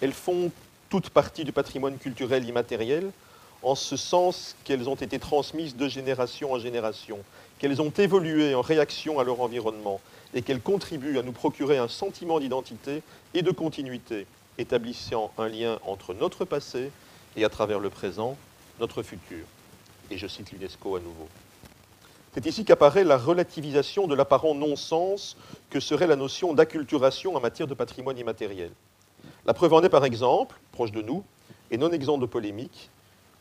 elles font toute partie du patrimoine culturel immatériel, en ce sens qu'elles ont été transmises de génération en génération, qu'elles ont évolué en réaction à leur environnement et qu'elles contribuent à nous procurer un sentiment d'identité et de continuité, établissant un lien entre notre passé et à travers le présent, notre futur. Et je cite l'UNESCO à nouveau. C'est ici qu'apparaît la relativisation de l'apparent non-sens que serait la notion d'acculturation en matière de patrimoine immatériel. La preuve en est par exemple, proche de nous, et non exempt de polémique,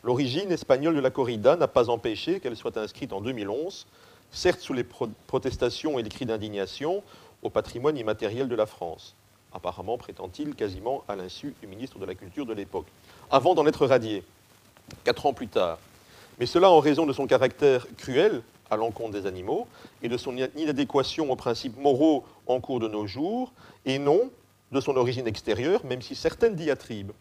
l'origine espagnole de la corrida n'a pas empêché qu'elle soit inscrite en 2011, certes sous les protestations et les cris d'indignation, au patrimoine immatériel de la France, apparemment prétend-il quasiment à l'insu du ministre de la Culture de l'époque, avant d'en être radié, quatre ans plus tard. Mais cela en raison de son caractère cruel à l'encontre des animaux et de son inadéquation aux principes moraux en cours de nos jours, et non de son origine extérieure, même si certaines diatribes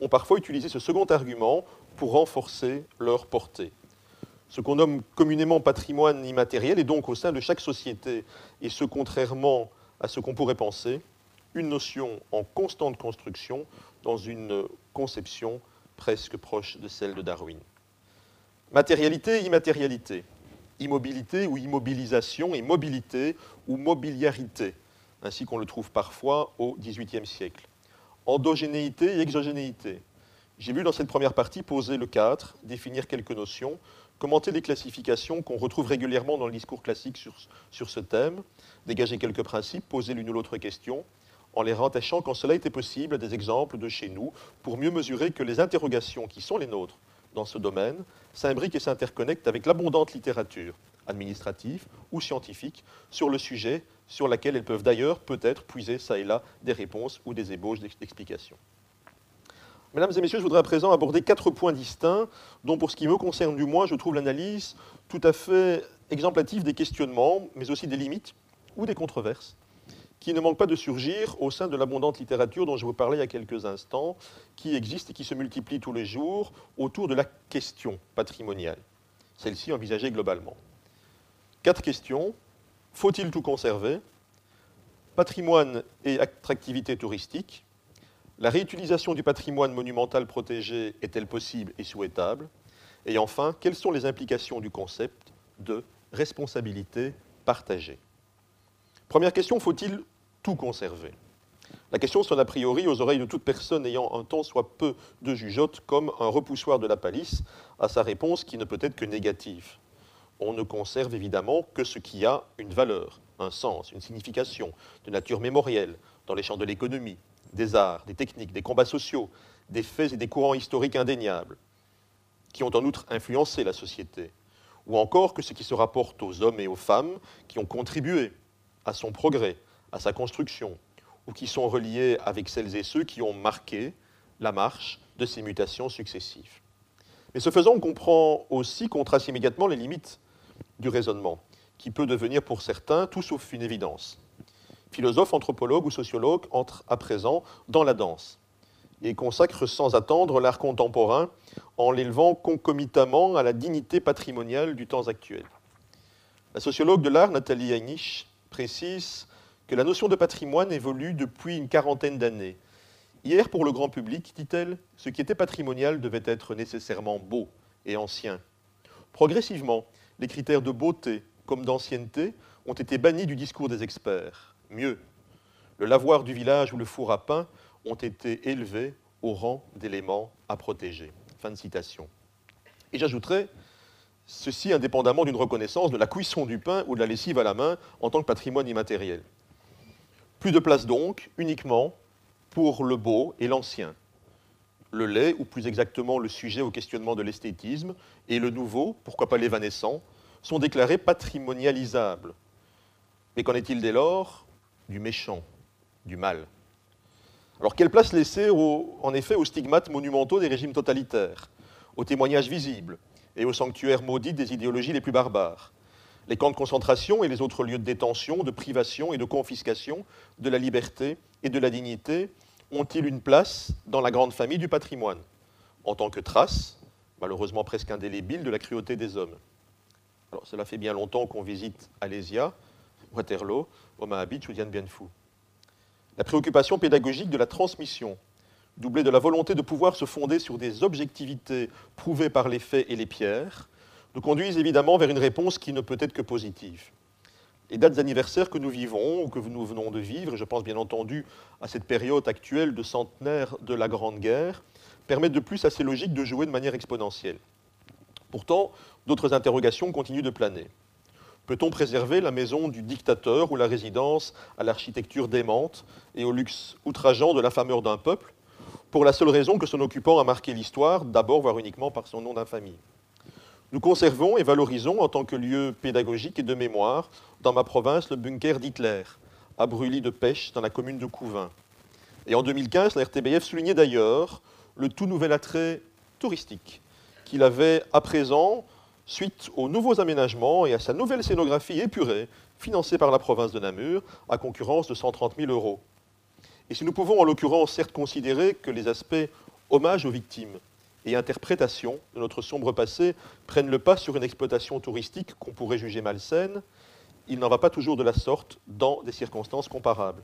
ont parfois utilisé ce second argument pour renforcer leur portée. Ce qu'on nomme communément patrimoine immatériel est donc au sein de chaque société, et ce contrairement à ce qu'on pourrait penser, une notion en constante construction dans une conception presque proche de celle de Darwin. Matérialité, immatérialité, immobilité ou immobilisation et mobilité ou mobiliarité ainsi qu'on le trouve parfois au XVIIIe siècle. Endogénéité et exogénéité. J'ai vu dans cette première partie poser le cadre, définir quelques notions, commenter les classifications qu'on retrouve régulièrement dans le discours classique sur, sur ce thème, dégager quelques principes, poser l'une ou l'autre question, en les rattachant quand cela était possible à des exemples de chez nous, pour mieux mesurer que les interrogations qui sont les nôtres dans ce domaine s'imbriquent et s'interconnectent avec l'abondante littérature administrative ou scientifique sur le sujet sur laquelle elles peuvent d'ailleurs peut-être puiser ça et là des réponses ou des ébauches d'explications. Mesdames et messieurs, je voudrais à présent aborder quatre points distincts dont, pour ce qui me concerne du moins, je trouve l'analyse tout à fait exemplative des questionnements, mais aussi des limites ou des controverses qui ne manquent pas de surgir au sein de l'abondante littérature dont je vous parlais il y a quelques instants, qui existe et qui se multiplie tous les jours autour de la question patrimoniale, celle-ci envisagée globalement. Quatre questions. Faut-il tout conserver? Patrimoine et attractivité touristique. La réutilisation du patrimoine monumental protégé est-elle possible et souhaitable? Et enfin, quelles sont les implications du concept de responsabilité partagée? Première question, faut-il tout conserver. La question sonne a priori aux oreilles de toute personne ayant un temps soit peu de jugeote comme un repoussoir de la palisse à sa réponse qui ne peut être que négative. On ne conserve évidemment que ce qui a une valeur, un sens, une signification de nature mémorielle dans les champs de l'économie, des arts, des techniques, des combats sociaux, des faits et des courants historiques indéniables, qui ont en outre influencé la société, ou encore que ce qui se rapporte aux hommes et aux femmes qui ont contribué à son progrès, à sa construction, ou qui sont reliés avec celles et ceux qui ont marqué la marche de ces mutations successives. Mais ce faisant, on comprend aussi qu'on trace immédiatement les limites du raisonnement, qui peut devenir pour certains tout sauf une évidence. Philosophes, anthropologues ou sociologues entrent à présent dans la danse et consacrent sans attendre l'art contemporain en l'élevant concomitamment à la dignité patrimoniale du temps actuel. La sociologue de l'art, Nathalie Heinisch, précise que la notion de patrimoine évolue depuis une quarantaine d'années. Hier, pour le grand public, dit-elle, ce qui était patrimonial devait être nécessairement beau et ancien. Progressivement, les critères de beauté comme d'ancienneté ont été bannis du discours des experts. Mieux, le lavoir du village ou le four à pain ont été élevés au rang d'éléments à protéger. Fin de citation. Et j'ajouterais, ceci indépendamment d'une reconnaissance de la cuisson du pain ou de la lessive à la main en tant que patrimoine immatériel. Plus de place donc, uniquement pour le beau et l'ancien. Le lait, ou plus exactement le sujet au questionnement de l'esthétisme, et le nouveau, pourquoi pas l'évanescent, sont déclarés patrimonialisables. Mais qu'en est-il dès lors du méchant, du mal? Alors quelle place laisser en effet aux stigmates monumentaux des régimes totalitaires, aux témoignages visibles et aux sanctuaires maudits des idéologies les plus barbares? Les camps de concentration et les autres lieux de détention, de privation et de confiscation de la liberté et de la dignité ont-ils une place dans la grande famille du patrimoine, en tant que trace, malheureusement presque indélébile, de la cruauté des hommes cela fait bien longtemps qu'on visite Alésia, Waterloo, Omaha Beach ou Dien Bien. La préoccupation pédagogique de la transmission, doublée de la volonté de pouvoir se fonder sur des objectivités prouvées par les faits et les pierres, nous conduisent évidemment vers une réponse qui ne peut être que positive les dates anniversaires que nous vivons ou que nous venons de vivre, et je pense bien entendu à cette période actuelle de centenaire de la Grande Guerre, permettent de plus à ces logiques de jouer de manière exponentielle. Pourtant, d'autres interrogations continuent de planer. Peut-on préserver la maison du dictateur ou la résidence à l'architecture démente et au luxe outrageant de la fameur d'un peuple, pour la seule raison que son occupant a marqué l'histoire, d'abord voire uniquement par son nom d'infamie nous conservons et valorisons en tant que lieu pédagogique et de mémoire dans ma province le bunker d'Hitler, à Brûlis de Pêche, dans la commune de Couvin. Et en 2015, la RTBF soulignait d'ailleurs le tout nouvel attrait touristique qu'il avait à présent suite aux nouveaux aménagements et à sa nouvelle scénographie épurée, financée par la province de Namur, à concurrence de 130 000 euros. Et si nous pouvons en l'occurrence certes considérer que les aspects hommage aux victimes et interprétation de notre sombre passé prennent le pas sur une exploitation touristique qu'on pourrait juger malsaine, il n'en va pas toujours de la sorte dans des circonstances comparables.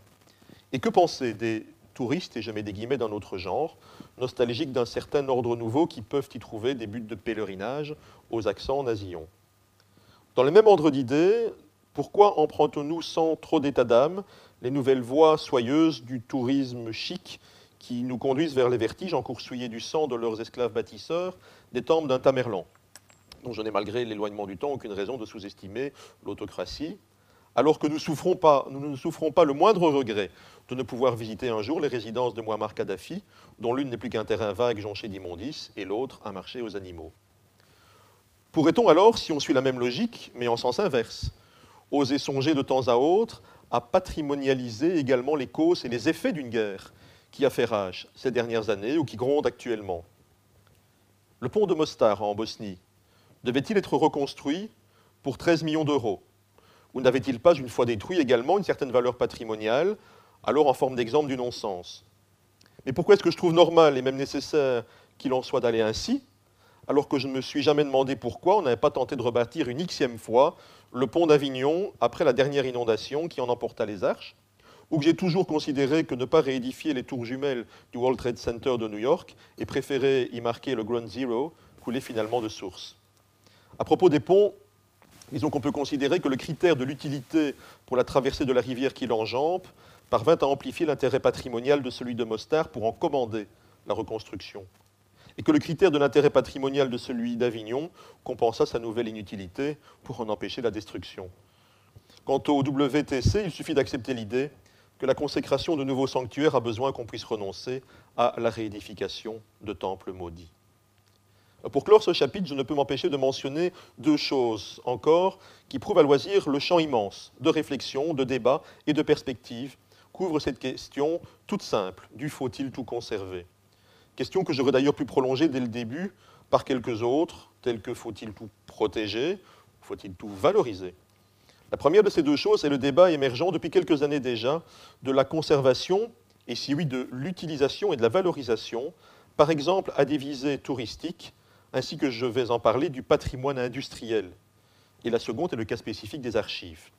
Et que penser des touristes, et je mets des guillemets dans notre genre, nostalgiques d'un certain ordre nouveau qui peuvent y trouver des buts de pèlerinage aux accents nasillons Dans le même ordre d'idées, pourquoi empruntons-nous sans trop d'état d'âme les nouvelles voies soyeuses du tourisme chic qui nous conduisent vers les vertiges en coursouillés du sang de leurs esclaves bâtisseurs des temples d'un Tamerlan, dont je n'ai malgré l'éloignement du temps aucune raison de sous-estimer l'autocratie, alors que nous, nous, ne souffrons pas le moindre regret de ne pouvoir visiter un jour les résidences de Muammar Kadhafi, dont l'une n'est plus qu'un terrain vague jonché d'immondices et l'autre un marché aux animaux. Pourrait-on alors, si on suit la même logique, mais en sens inverse, oser songer de temps à autre à patrimonialiser également les causes et les effets d'une guerre qui a fait rage ces dernières années ou qui gronde actuellement. Le pont de Mostar en Bosnie devait-il être reconstruit pour 13 millions d'euros Ou n'avait-il pas, une fois détruit, également une certaine valeur patrimoniale, alors en forme d'exemple du non-sens? Mais pourquoi est-ce que je trouve normal et même nécessaire qu'il en soit d'aller ainsi, alors que je ne me suis jamais demandé pourquoi on n'avait pas tenté de rebâtir une xième fois le pont d'Avignon après la dernière inondation qui en emporta les arches? Ou que j'ai toujours considéré que ne pas réédifier les tours jumelles du World Trade Center de New York et préférer y marquer le Ground Zero coulait finalement de source. À propos des ponts, disons qu'on peut considérer que le critère de l'utilité pour la traversée de la rivière qui l'enjambe parvint à amplifier l'intérêt patrimonial de celui de Mostar pour en commander la reconstruction. Et que le critère de l'intérêt patrimonial de celui d'Avignon compensa sa nouvelle inutilité pour en empêcher la destruction. Quant au WTC, il suffit d'accepter l'idée que la consécration de nouveaux sanctuaires a besoin qu'on puisse renoncer à la réédification de temples maudits. Pour clore ce chapitre, je ne peux m'empêcher de mentionner deux choses encore qui prouvent à loisir le champ immense de réflexion, de débat et de perspective couvre cette question toute simple du faut-il tout conserver Question que j'aurais d'ailleurs pu prolonger dès le début par quelques autres, telles que faut-il tout protéger, faut-il tout valoriser la première de ces deux choses est le débat émergent depuis quelques années déjà de la conservation et si oui de l'utilisation et de la valorisation, par exemple à des visées touristiques, ainsi que je vais en parler du patrimoine industriel. Et la seconde est le cas spécifique des archives.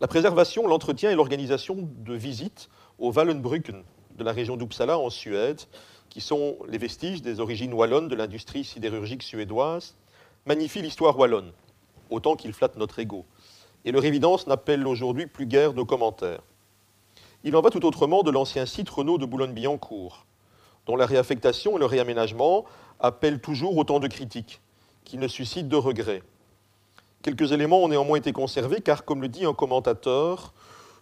La préservation, l'entretien et l'organisation de visites au Wallenbrücken de la région d'Uppsala en Suède, qui sont les vestiges des origines wallonnes de l'industrie sidérurgique suédoise, magnifient l'histoire wallonne, autant qu'il flatte notre ego et leur évidence n'appelle aujourd'hui plus guère de commentaires. Il en va tout autrement de l'ancien site Renault de Boulogne-Billancourt, dont la réaffectation et le réaménagement appellent toujours autant de critiques, qui ne suscitent de regrets. Quelques éléments ont néanmoins été conservés, car, comme le dit un commentateur,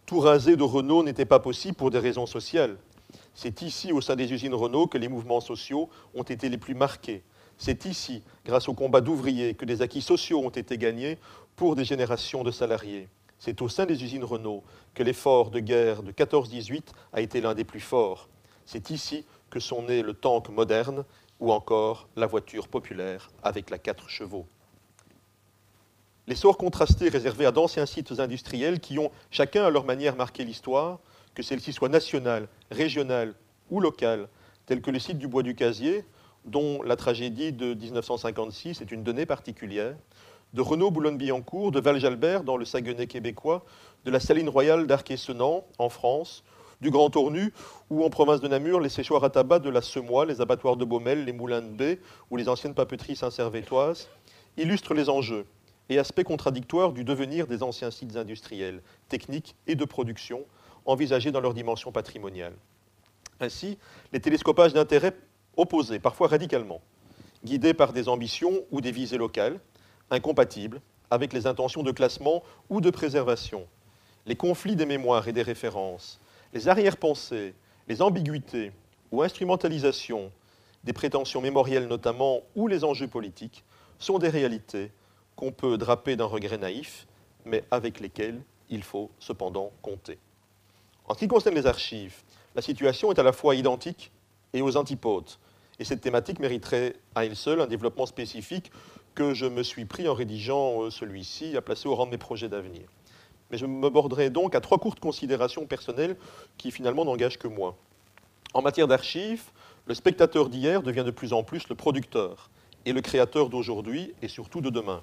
tout raser de Renault n'était pas possible pour des raisons sociales. C'est ici, au sein des usines Renault, que les mouvements sociaux ont été les plus marqués. C'est ici, grâce au combat d'ouvriers, que des acquis sociaux ont été gagnés pour des générations de salariés. C'est au sein des usines Renault que l'effort de guerre de 14-18 a été l'un des plus forts. C'est ici que sont nés le tank moderne ou encore la voiture populaire avec la 4 chevaux. L'essor contrasté réservé à d'anciens sites industriels qui ont chacun à leur manière marqué l'histoire, que celle-ci soit nationale, régionale ou locale, telle que le site du Bois du Casier, dont la tragédie de 1956 est une donnée particulière, de Renault Boulogne-Billancourt, de Val-Jalbert dans le Saguenay québécois, de la Saline Royale d'Arc-et-Senans en France, du Grand Tournu, ou en province de Namur, les séchoirs à tabac de la Semois, les abattoirs de Baumel, les moulins de baie ou les anciennes papeteries saint-servétoises, illustrent les enjeux et aspects contradictoires du devenir des anciens sites industriels, techniques et de production, envisagés dans leur dimension patrimoniale. Ainsi, les télescopages d'intérêt opposés, parfois radicalement, guidés par des ambitions ou des visées locales, incompatibles avec les intentions de classement ou de préservation, les conflits des mémoires et des références, les arrière-pensées, les ambiguïtés ou instrumentalisations des prétentions mémorielles notamment ou les enjeux politiques sont des réalités qu'on peut draper d'un regret naïf, mais avec lesquelles il faut cependant compter. En ce qui concerne les archives, la situation est à la fois identique et aux antipodes, et cette thématique mériterait à elle seule un développement spécifique que je me suis pris en rédigeant euh, celui-ci à placer au rang de mes projets d'avenir. Mais je me borderai donc à trois courtes considérations personnelles qui finalement n'engagent que moi. En matière d'archives, le spectateur d'hier devient de plus en plus le producteur et le créateur d'aujourd'hui et surtout de demain.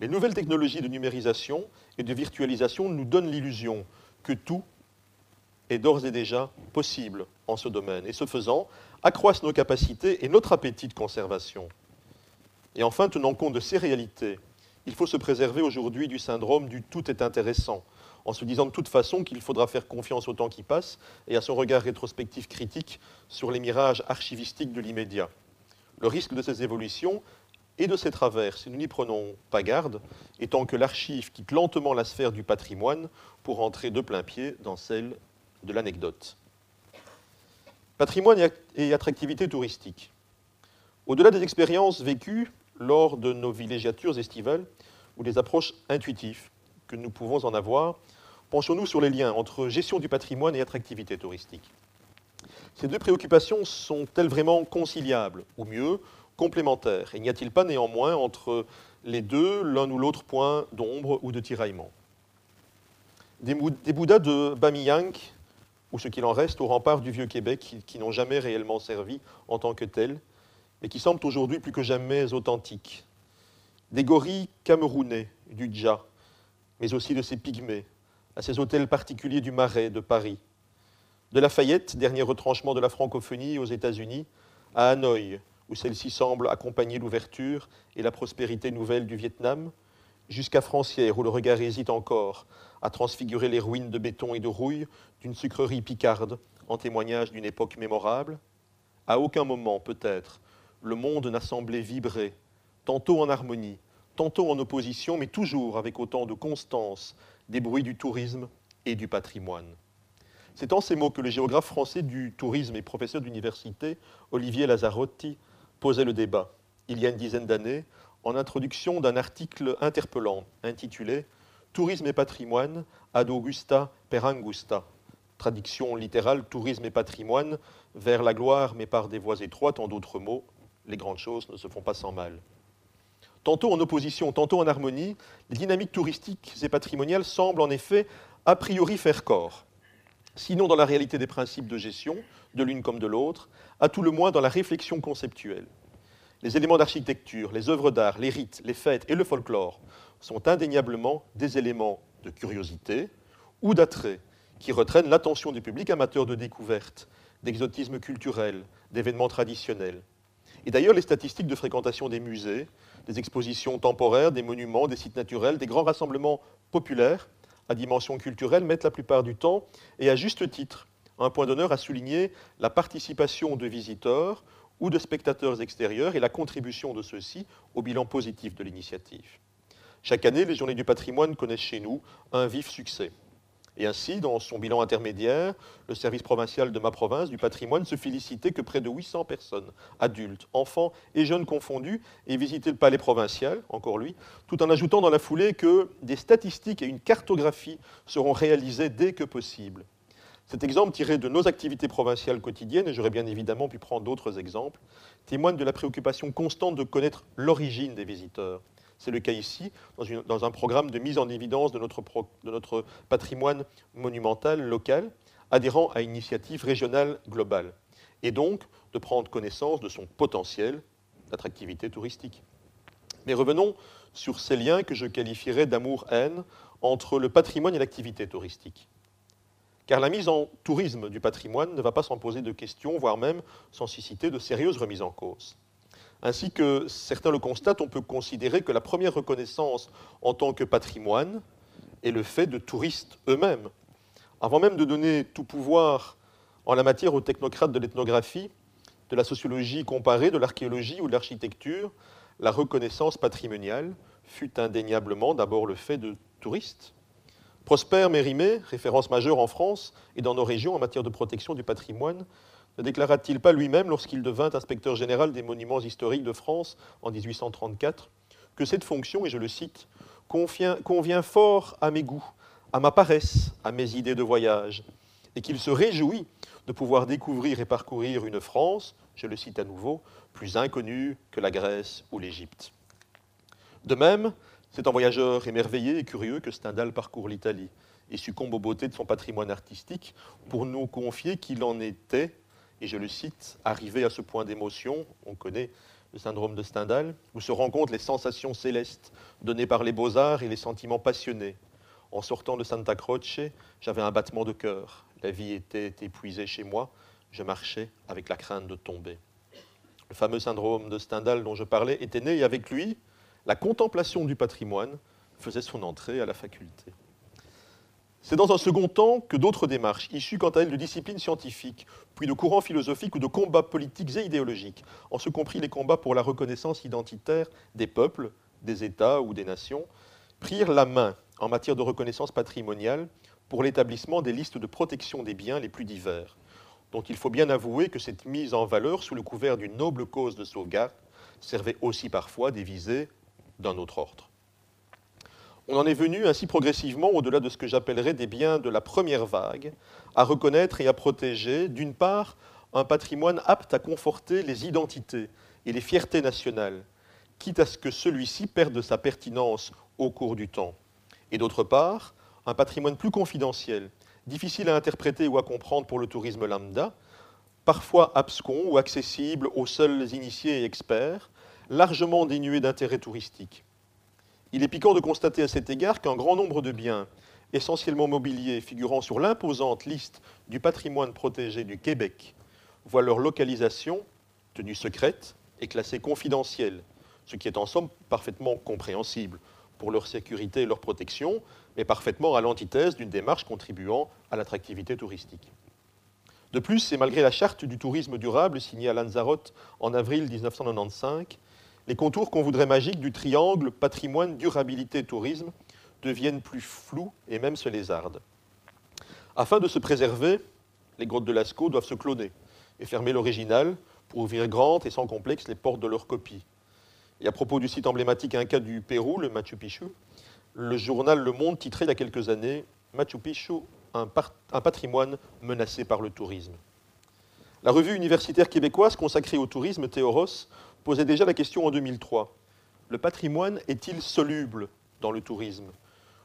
Les nouvelles technologies de numérisation et de virtualisation nous donnent l'illusion que tout est d'ores et déjà possible en ce domaine et ce faisant, accroissent nos capacités et notre appétit de conservation. Et enfin, tenant compte de ces réalités, il faut se préserver aujourd'hui du syndrome du tout est intéressant, en se disant de toute façon qu'il faudra faire confiance au temps qui passe et à son regard rétrospectif critique sur les mirages archivistiques de l'immédiat. Le risque de ces évolutions et de ces travers, si nous n'y prenons pas garde, étant que l'archive quitte lentement la sphère du patrimoine pour entrer de plein pied dans celle de l'anecdote. Patrimoine et attractivité touristique. Au-delà des expériences vécues lors de nos villégiatures estivales ou des approches intuitives que nous pouvons en avoir, penchons-nous sur les liens entre gestion du patrimoine et attractivité touristique. Ces deux préoccupations sont-elles vraiment conciliables, ou mieux, complémentaires? Et n'y a-t-il pas néanmoins entre les deux l'un ou l'autre point d'ombre ou de tiraillement? Des, Bouddhas de Bamiyang, ou ce qu'il en reste, au rempart du vieux Québec, qui, n'ont jamais réellement servi en tant que tels, mais qui semblent aujourd'hui plus que jamais authentiques. Des gorilles camerounais, du Dja, mais aussi de ces pygmées, à ces hôtels particuliers du Marais, de Paris. De Lafayette, dernier retranchement de la francophonie aux États-Unis, à Hanoï, où celle-ci semble accompagner l'ouverture et la prospérité nouvelle du Vietnam, jusqu'à Francières, où le regard hésite encore à transfigurer les ruines de béton et de rouille d'une sucrerie picarde, en témoignage d'une époque mémorable. À aucun moment, peut-être, le monde n'a semblé vibrer, tantôt en harmonie, tantôt en opposition, mais toujours avec autant de constance des bruits du tourisme et du patrimoine. C'est en ces mots que le géographe français du tourisme et professeur d'université, Olivier Lazzarotti, posait le débat, il y a une dizaine d'années, en introduction d'un article interpellant intitulé Tourisme et patrimoine ad Augusta per Angusta. Traduction littérale Tourisme et patrimoine vers la gloire, mais par des voies étroites, en d'autres mots, les grandes choses ne se font pas sans mal. Tantôt en opposition, tantôt en harmonie, les dynamiques touristiques et patrimoniales semblent en effet a priori faire corps, sinon dans la réalité des principes de gestion, de l'une comme de l'autre, à tout le moins dans la réflexion conceptuelle. Les éléments d'architecture, les œuvres d'art, les rites, les fêtes et le folklore sont indéniablement des éléments de curiosité ou d'attrait qui retraînent l'attention du public amateur de découverte, d'exotisme culturel, d'événements traditionnels. Et d'ailleurs, les statistiques de fréquentation des musées, des expositions temporaires, des monuments, des sites naturels, des grands rassemblements populaires à dimension culturelle mettent la plupart du temps, et à juste titre, un point d'honneur à souligner la participation de visiteurs ou de spectateurs extérieurs et la contribution de ceux-ci au bilan positif de l'initiative. Chaque année, les Journées du patrimoine connaissent chez nous un vif succès. Et ainsi, dans son bilan intermédiaire, le service provincial de ma province du patrimoine se félicitait que près de 800 personnes, adultes, enfants et jeunes confondus, aient visité le palais provincial, encore lui, tout en ajoutant dans la foulée que des statistiques et une cartographie seront réalisées dès que possible. Cet exemple tiré de nos activités provinciales quotidiennes, et j'aurais bien évidemment pu prendre d'autres exemples, témoigne de la préoccupation constante de connaître l'origine des visiteurs c'est le cas ici, dans, un programme de mise en évidence de notre, patrimoine monumental local, adhérent à une initiative régionale globale, et donc de prendre connaissance de son potentiel d'attractivité touristique. Mais revenons sur ces liens que je qualifierais d'amour-haine entre le patrimoine et l'activité touristique. Car la mise en tourisme du patrimoine ne va pas s'en poser de questions, voire même sans susciter de sérieuses remises en cause. Ainsi que certains le constatent, on peut considérer que la première reconnaissance en tant que patrimoine est le fait de touristes eux-mêmes. Avant même de donner tout pouvoir en la matière aux technocrates de l'ethnographie, de la sociologie comparée, de l'archéologie ou de l'architecture, la reconnaissance patrimoniale fut indéniablement d'abord le fait de touristes. Prosper Mérimée, référence majeure en France et dans nos régions en matière de protection du patrimoine, ne déclara-t-il pas lui-même, lorsqu'il devint inspecteur général des monuments historiques de France en 1834, que cette fonction, et je le cite, convient, fort à mes goûts, à ma paresse, à mes idées de voyage, et qu'il se réjouit de pouvoir découvrir et parcourir une France, je le cite à nouveau, plus inconnue que la Grèce ou l'Égypte. De même, c'est en voyageur émerveillé et curieux que Stendhal parcourt l'Italie et succombe aux beautés de son patrimoine artistique pour nous confier qu'il en était et je le cite, arrivé à ce point d'émotion, on connaît le syndrome de Stendhal, où se rencontrent les sensations célestes données par les beaux-arts et les sentiments passionnés. En sortant de Santa Croce, j'avais un battement de cœur. La vie était épuisée chez moi. Je marchais avec la crainte de tomber. Le fameux syndrome de Stendhal dont je parlais était né avec lui, la contemplation du patrimoine faisait son entrée à la faculté. C'est dans un second temps que d'autres démarches, issues quant à elles de disciplines scientifiques, puis de courants philosophiques ou de combats politiques et idéologiques, en ce compris les combats pour la reconnaissance identitaire des peuples, des États ou des nations, prirent la main en matière de reconnaissance patrimoniale pour l'établissement des listes de protection des biens les plus divers, dont il faut bien avouer que cette mise en valeur sous le couvert d'une noble cause de sauvegarde servait aussi parfois des visées d'un autre ordre. On en est venu ainsi progressivement, au-delà de ce que j'appellerais des biens de la première vague, à reconnaître et à protéger, d'une part, un patrimoine apte à conforter les identités et les fiertés nationales, quitte à ce que celui-ci perde sa pertinence au cours du temps, et d'autre part, un patrimoine plus confidentiel, difficile à interpréter ou à comprendre pour le tourisme lambda, parfois abscon ou accessible aux seuls initiés et experts, largement dénué d'intérêt touristique. Il est piquant de constater à cet égard qu'un grand nombre de biens, essentiellement mobiliers, figurant sur l'imposante liste du patrimoine protégé du Québec, voient leur localisation tenue secrète et classée confidentielle, ce qui est en somme parfaitement compréhensible pour leur sécurité et leur protection, mais parfaitement à l'antithèse d'une démarche contribuant à l'attractivité touristique. De plus, et malgré la charte du tourisme durable signée à Lanzarote en avril 1995, les contours qu'on voudrait magiques du triangle patrimoine, durabilité, tourisme deviennent plus flous et même se lézardent. Afin de se préserver, les grottes de Lascaux doivent se cloner et fermer l'original pour ouvrir grandes et sans complexe les portes de leur copie. Et à propos du site emblématique inca du Pérou, le Machu Picchu, le journal Le Monde titrait il y a quelques années Machu Picchu, un, un patrimoine menacé par le tourisme. La revue universitaire québécoise consacrée au tourisme, Théoros, posait déjà la question en 2003. Le patrimoine est-il soluble dans le tourisme?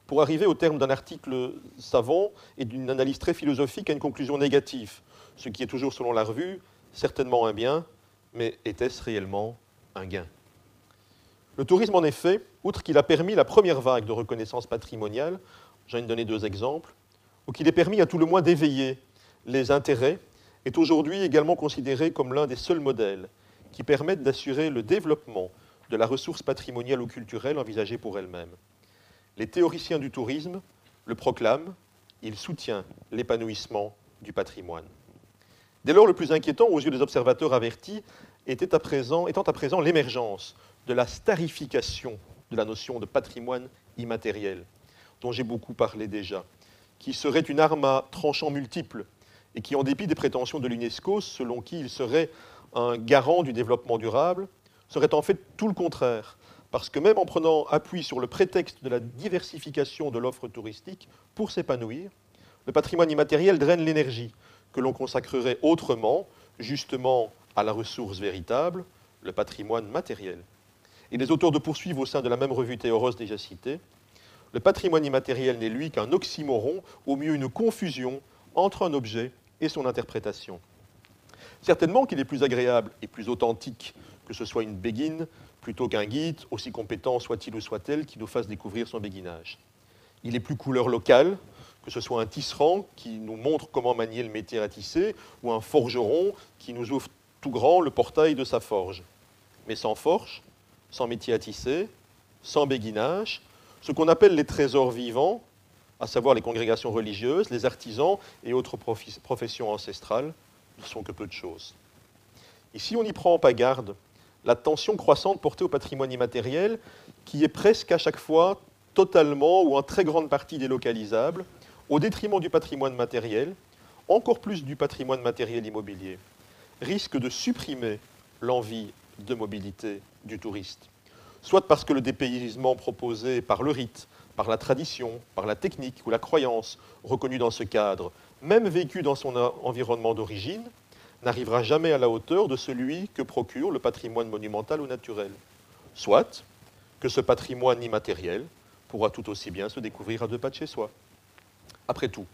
Pour arriver au terme d'un article savant et d'une analyse très philosophique à une conclusion négative, ce qui est toujours, selon la revue, certainement un bien, mais était-ce réellement un gain? Le tourisme, en effet, outre qu'il a permis la première vague de reconnaissance patrimoniale, j'en ai donné deux exemples, ou qu'il ait permis à tout le moins d'éveiller les intérêts, est aujourd'hui également considéré comme l'un des seuls modèles qui permettent d'assurer le développement de la ressource patrimoniale ou culturelle envisagée pour elle-même. Les théoriciens du tourisme le proclament, il soutient l'épanouissement du patrimoine. Dès lors, le plus inquiétant aux yeux des observateurs avertis était à présent, étant à présent l'émergence de la starification de la notion de patrimoine immatériel, dont j'ai beaucoup parlé déjà, qui serait une arme à tranchant multiples et qui, en dépit des prétentions de l'UNESCO, selon qui il serait un garant du développement durable, serait en fait tout le contraire, parce que même en prenant appui sur le prétexte de la diversification de l'offre touristique pour s'épanouir, le patrimoine immatériel draine l'énergie que l'on consacrerait autrement, justement, à la ressource véritable, le patrimoine matériel. Et les auteurs de poursuivent au sein de la même revue Théoros déjà citée, le patrimoine immatériel n'est lui qu'un oxymoron, au mieux une confusion entre un objet et son interprétation. Certainement qu'il est plus agréable et plus authentique que ce soit une béguine plutôt qu'un guide, aussi compétent soit-il ou soit-elle, qui nous fasse découvrir son béguinage. Il est plus couleur locale, que ce soit un tisserand qui nous montre comment manier le métier à tisser, ou un forgeron qui nous ouvre tout grand le portail de sa forge. Mais sans forge, sans métier à tisser, sans béguinage, ce qu'on appelle les trésors vivants, à savoir les congrégations religieuses, les artisans et autres professions ancestrales, ne sont que peu de choses. Et si on n'y prend pas garde, l'attention croissante portée au patrimoine immatériel, qui est presque à chaque fois totalement ou en très grande partie délocalisable, au détriment du patrimoine matériel, encore plus du patrimoine matériel immobilier, risque de supprimer l'envie de mobilité du touriste. Soit parce que le dépaysement proposé par le rite, par la tradition, par la technique ou la croyance reconnue dans ce cadre, même vécu dans son environnement d'origine, n'arrivera jamais à la hauteur de celui que procure le patrimoine monumental ou naturel. Soit que ce patrimoine immatériel pourra tout aussi bien se découvrir à deux pas de chez soi. Après tout,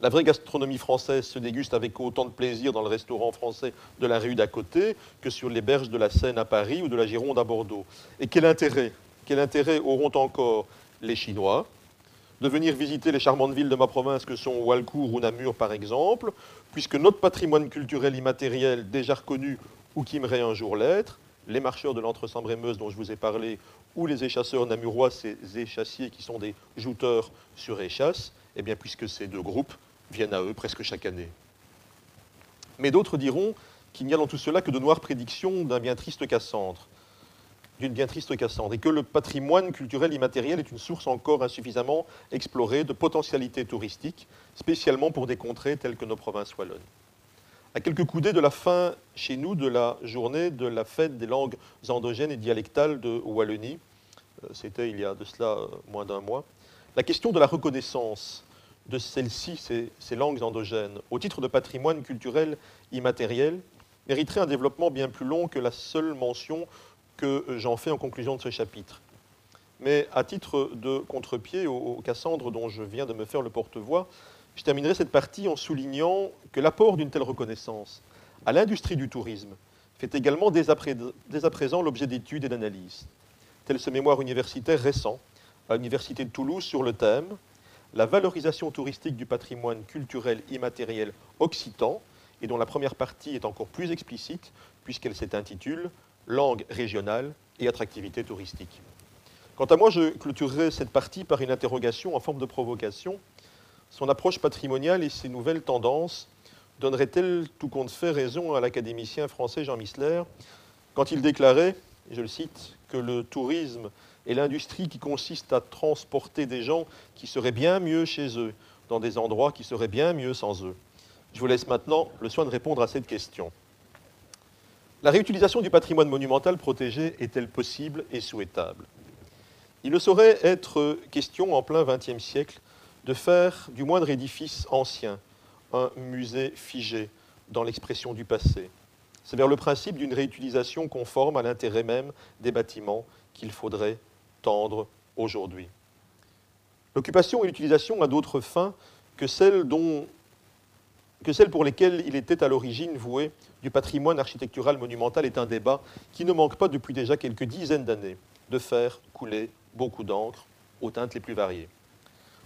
la vraie gastronomie française se déguste avec autant de plaisir dans le restaurant français de la rue d'à côté que sur les berges de la Seine à Paris ou de la Gironde à Bordeaux. Et quel intérêt Quel intérêt auront encore les Chinois de venir visiter les charmantes villes de ma province que sont Walcourt ou Namur par exemple, puisque notre patrimoine culturel immatériel déjà reconnu ou qui aimerait un jour l'être, les marcheurs de l'entre-Sambre-et-Meuse dont je vous ai parlé, ou les échasseurs namurois, ces échassiers qui sont des jouteurs sur échasse, eh bien puisque ces deux groupes viennent à eux presque chaque année. Mais d'autres diront qu'il n'y a dans tout cela que de noires prédictions d'un bien triste Cassandre, d'une bien triste Cassandre, et que le patrimoine culturel immatériel est une source encore insuffisamment explorée de potentialités touristiques, spécialement pour des contrées telles que nos provinces wallonnes. À quelques coudées de la fin, chez nous, de la journée de la fête des langues endogènes et dialectales de Wallonie, euh, c'était il y a de cela euh, moins d'un mois, la question de la reconnaissance de celles-ci, ces, langues endogènes, au titre de patrimoine culturel immatériel, mériterait un développement bien plus long que la seule mention que j'en fais en conclusion de ce chapitre. Mais à titre de contre-pied au, Cassandre dont je viens de me faire le porte-voix, je terminerai cette partie en soulignant que l'apport d'une telle reconnaissance à l'industrie du tourisme fait également dès à, présent l'objet d'études et d'analyses. Tel ce mémoire universitaire récent à l'Université de Toulouse sur le thème La valorisation touristique du patrimoine culturel immatériel occitan, et dont la première partie est encore plus explicite puisqu'elle s'intitule langue régionale et attractivité touristique. Quant à moi, je clôturerai cette partie par une interrogation en forme de provocation. Son approche patrimoniale et ses nouvelles tendances donneraient-elles tout compte fait raison à l'académicien français Jean Missler quand il déclarait, je le cite, que le tourisme est l'industrie qui consiste à transporter des gens qui seraient bien mieux chez eux, dans des endroits qui seraient bien mieux sans eux Je vous laisse maintenant le soin de répondre à cette question. La réutilisation du patrimoine monumental protégé est-elle possible et souhaitable? Il ne saurait être question en plein XXe siècle de faire du moindre édifice ancien un musée figé dans l'expression du passé. C'est vers le principe d'une réutilisation conforme à l'intérêt même des bâtiments qu'il faudrait tendre aujourd'hui. L'occupation et l'utilisation a d'autres fins que celles dont que celles pour lesquelles il était à l'origine voué du patrimoine architectural monumental est un débat qui ne manque pas depuis déjà quelques dizaines d'années de faire couler beaucoup d'encre aux teintes les plus variées.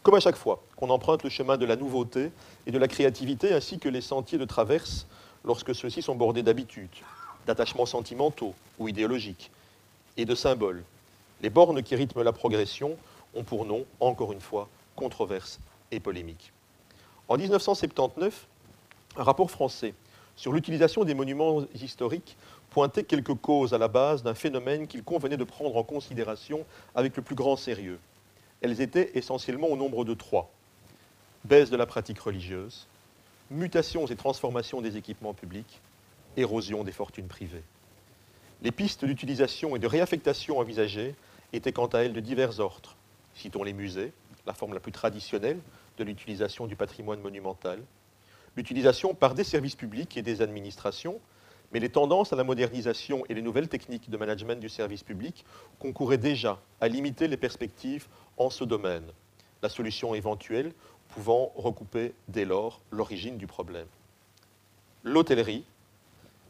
Comme à chaque fois qu'on emprunte le chemin de la nouveauté et de la créativité ainsi que les sentiers de traverse lorsque ceux-ci sont bordés d'habitudes, d'attachements sentimentaux ou idéologiques et de symboles, les bornes qui rythment la progression ont pour nom, encore une fois, controverse et polémique. En 1979, Un rapport français sur l'utilisation des monuments historiques pointait quelques causes à la base d'un phénomène qu'il convenait de prendre en considération avec le plus grand sérieux. Elles étaient essentiellement au nombre de trois. Baisse de la pratique religieuse, mutations et transformations des équipements publics, érosion des fortunes privées. Les pistes d'utilisation et de réaffectation envisagées étaient quant à elles de divers ordres. Citons les musées, la forme la plus traditionnelle de l'utilisation du patrimoine monumental, l'utilisation par des services publics et des administrations, mais les tendances à la modernisation et les nouvelles techniques de management du service public concouraient déjà à limiter les perspectives en ce domaine, la solution éventuelle pouvant recouper dès lors l'origine du problème. L'hôtellerie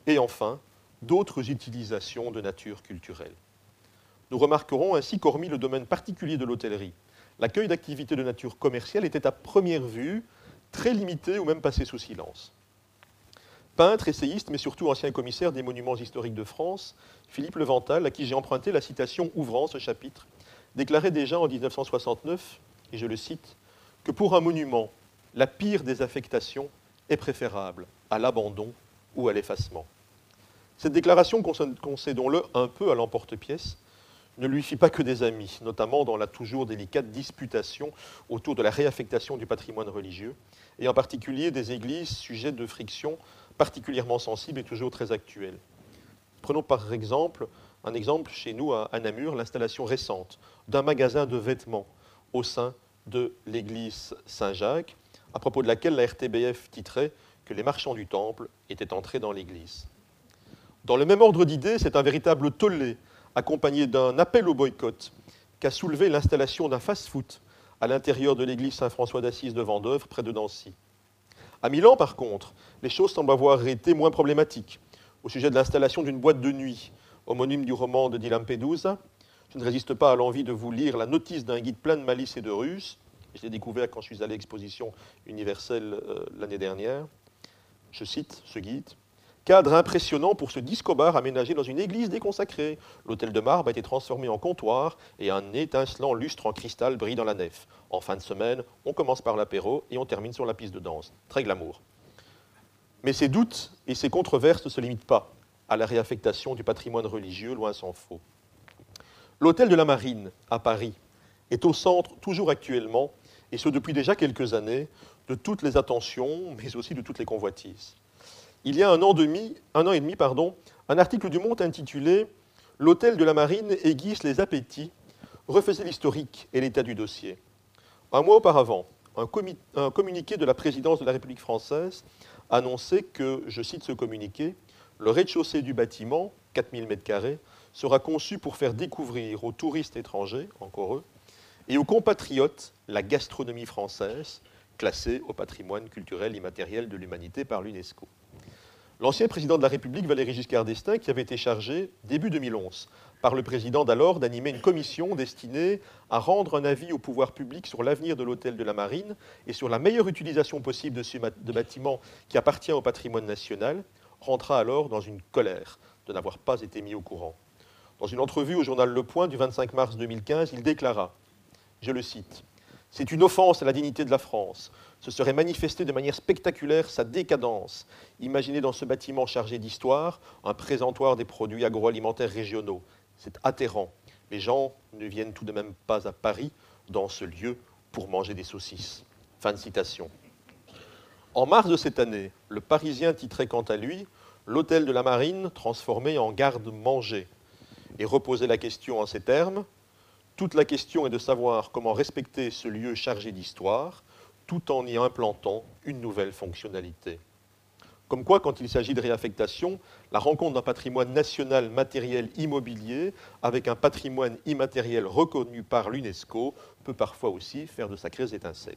et enfin d'autres utilisations de nature culturelle. Nous remarquerons ainsi qu'hormis le domaine particulier de l'hôtellerie, l'accueil d'activités de nature commerciale était à première vue très limité ou même passé sous silence. Peintre, essayiste, mais surtout ancien commissaire des monuments historiques de France, Philippe Levental, à qui j'ai emprunté la citation ouvrant ce chapitre, déclarait déjà en 1969, et je le cite, que pour un monument, la pire des affectations est préférable à l'abandon ou à l'effacement. Cette déclaration, concédons-le un peu à l'emporte-pièce, ne lui fit pas que des amis, notamment dans la toujours délicate disputation autour de la réaffectation du patrimoine religieux, et en particulier des églises sujettes de frictions particulièrement sensibles et toujours très actuelles. Prenons par exemple un exemple chez nous à Namur, l'installation récente d'un magasin de vêtements au sein de l'église Saint-Jacques, à propos de laquelle la RTBF titrait que les marchands du temple étaient entrés dans l'église. Dans le même ordre d'idées, c'est un véritable tollé, accompagné d'un appel au boycott, qu'a soulevé l'installation d'un fast-food à l'intérieur de l'église Saint-François d'Assise de Vendœuvre, près de Nancy. À Milan, par contre, les choses semblent avoir été moins problématiques. Au sujet de l'installation d'une boîte de nuit, homonyme du roman de Di Lampedusa, je ne résiste pas à l'envie de vous lire la notice d'un guide plein de malice et de ruse. Je l'ai découvert quand je suis allé à l'exposition universelle euh, l'année dernière. Je cite ce guide. Cadre impressionnant pour ce disco-bar aménagé dans une église déconsacrée. L'hôtel de marbre a été transformé en comptoir et un étincelant lustre en cristal brille dans la nef. En fin de semaine, on commence par l'apéro et on termine sur la piste de danse. Très glamour. Mais ces doutes et ces controverses ne se limitent pas à la réaffectation du patrimoine religieux, loin s'en faut. L'hôtel de la Marine, à Paris, est au centre, toujours actuellement, et ce depuis déjà quelques années, de toutes les attentions, mais aussi de toutes les convoitises. Il y a un an, et demi, un article du Monde intitulé L'hôtel de la Marine aiguise les appétits refaisait l'historique et l'état du dossier. Un mois auparavant, un, un, communiqué de la présidence de la République française annonçait que, je cite ce communiqué, le rez-de-chaussée du bâtiment, 4000 m2, sera conçu pour faire découvrir aux touristes étrangers, encore eux, et aux compatriotes la gastronomie française, classée au patrimoine culturel immatériel de l'humanité par l'UNESCO. L'ancien président de la République, Valéry Giscard d'Estaing, qui avait été chargé, début 2011, par le président d'alors d'animer une commission destinée à rendre un avis au pouvoir public sur l'avenir de l'hôtel de la Marine et sur la meilleure utilisation possible de ce bâtiment qui appartient au patrimoine national, rentra alors dans une colère de n'avoir pas été mis au courant. Dans une entrevue au journal Le Point du 25 mars 2015, il déclara, je le cite, C'est une offense à la dignité de la France. Ce serait manifester de manière spectaculaire sa décadence. Imaginez dans ce bâtiment chargé d'histoire un présentoir des produits agroalimentaires régionaux. C'est atterrant. Les gens ne viennent tout de même pas à Paris, dans ce lieu, pour manger des saucisses. Fin de citation. En mars de cette année, le Parisien titrait quant à lui L'hôtel de la Marine transformé en garde-manger et reposer la question en ces termes. Toute la question est de savoir comment respecter ce lieu chargé d'histoire tout en y implantant une nouvelle fonctionnalité. Comme quoi, quand il s'agit de réaffectation, la rencontre d'un patrimoine national matériel immobilier avec un patrimoine immatériel reconnu par l'UNESCO peut parfois aussi faire de sacrées étincelles.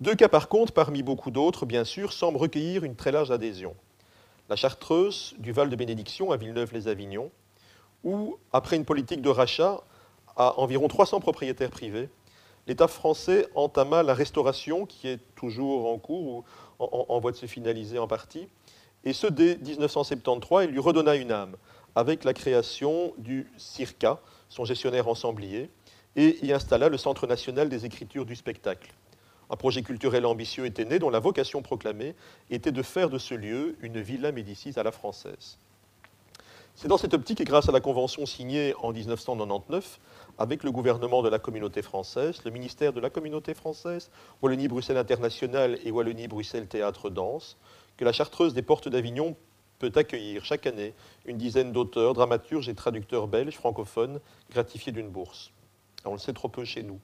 Deux cas par contre, parmi beaucoup d'autres, bien sûr, semblent recueillir une très large adhésion. La chartreuse du Val de Bénédiction à Villeneuve-les-Avignon, où, après une politique de rachat à environ 300 propriétaires privés, l'État français entama la restauration, qui est toujours en cours ou en, voie de se finaliser en partie, et ce dès 1973, il lui redonna une âme, avec la création du CIRCA, son gestionnaire ensemblier, et y installa le Centre national des écritures du spectacle. Un projet culturel ambitieux était né dont la vocation proclamée était de faire de ce lieu une villa Médicis à la française. C'est dans cette optique et grâce à la convention signée en 1999 avec le gouvernement de la communauté française, le ministère de la communauté française, Wallonie-Bruxelles International et Wallonie-Bruxelles Théâtre Danse, que la Chartreuse des Portes d'Avignon peut accueillir chaque année une dizaine d'auteurs, dramaturges et traducteurs belges francophones gratifiés d'une bourse. on le sait trop peu chez nous.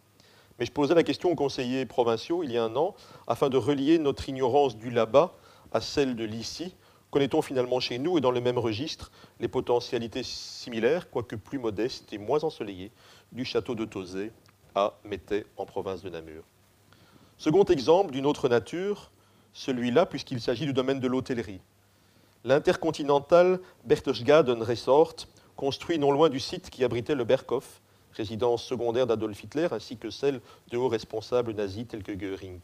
Mais je posais la question aux conseillers provinciaux il y a un an, afin de relier notre ignorance du là-bas à celle de l'ici. Connaît-on finalement chez nous et dans le même registre les potentialités similaires, quoique plus modestes et moins ensoleillées, du château de Tauzé à Métais en province de Namur Second exemple d'une autre nature, celui-là puisqu'il s'agit du domaine de l'hôtellerie. L'intercontinental Berchtesgaden Resort, construit non loin du site qui abritait le Berghof, résidence secondaire d'Adolf Hitler, ainsi que celle de hauts responsables nazis tels que Göring.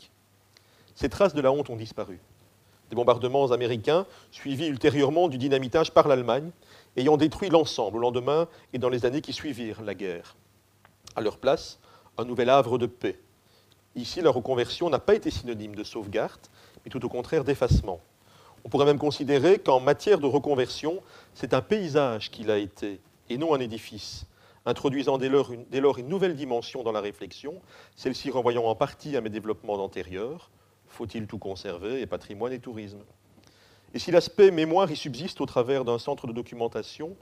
Ces traces de la honte ont disparu. Des bombardements américains, suivis ultérieurement du dynamitage par l'Allemagne, ayant détruit l'ensemble au lendemain et dans les années qui suivirent la guerre. À leur place, un nouvel havre de paix. Ici, la reconversion n'a pas été synonyme de sauvegarde, mais tout au contraire d'effacement. On pourrait même considérer qu'en matière de reconversion, c'est un paysage qu'il a été, et non un édifice, introduisant dès lors, une, nouvelle dimension dans la réflexion, celle-ci renvoyant en partie à mes développements antérieurs, faut-il tout conserver, et patrimoine et tourisme. Et si l'aspect mémoire y subsiste au travers d'un centre de documentation,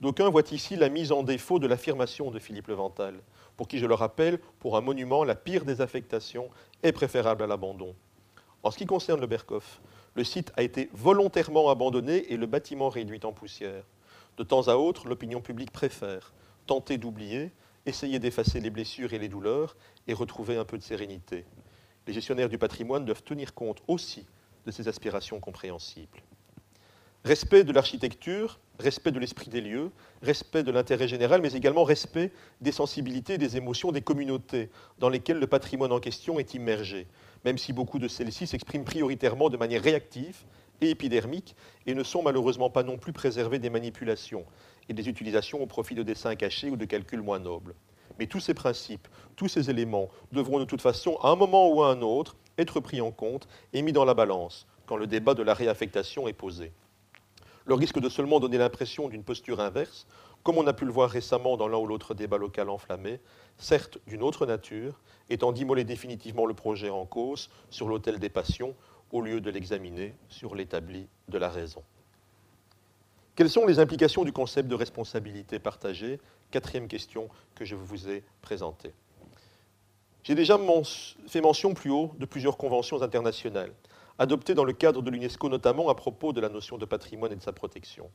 d'aucuns voient ici la mise en défaut de l'affirmation de Philippe Levental, pour qui, je le rappelle, pour un monument, la pire des affectations est préférable à l'abandon. En ce qui concerne le Berkhof, le site a été volontairement abandonné et le bâtiment réduit en poussière. De temps à autre, l'opinion publique préfère tenter d'oublier, essayer d'effacer les blessures et les douleurs et retrouver un peu de sérénité. Les gestionnaires du patrimoine doivent tenir compte aussi de ces aspirations compréhensibles. Respect de l'architecture, respect de l'esprit des lieux, respect de l'intérêt général, mais également respect des sensibilités, des émotions des communautés dans lesquelles le patrimoine en question est immergé même si beaucoup de celles-ci s'expriment prioritairement de manière réactive et épidermique et ne sont malheureusement pas non plus préservées des manipulations et des utilisations au profit de dessins cachés ou de calculs moins nobles. Mais tous ces principes, tous ces éléments devront de toute façon, à un moment ou à un autre, être pris en compte et mis dans la balance quand le débat de la réaffectation est posé. Le risque de seulement donner l'impression d'une posture inverse, comme on a pu le voir récemment dans l'un ou l'autre débat local enflammé, certes d'une autre nature, étant d'immoler définitivement le projet en cause sur l'autel des passions au lieu de l'examiner sur l'établi de la raison. Quelles sont les implications du concept de responsabilité partagée? Quatrième question que je vous ai présentée. J'ai déjà fait mention plus haut de plusieurs conventions internationales, adoptées dans le cadre de l'UNESCO notamment à propos de la notion de patrimoine et de sa protection.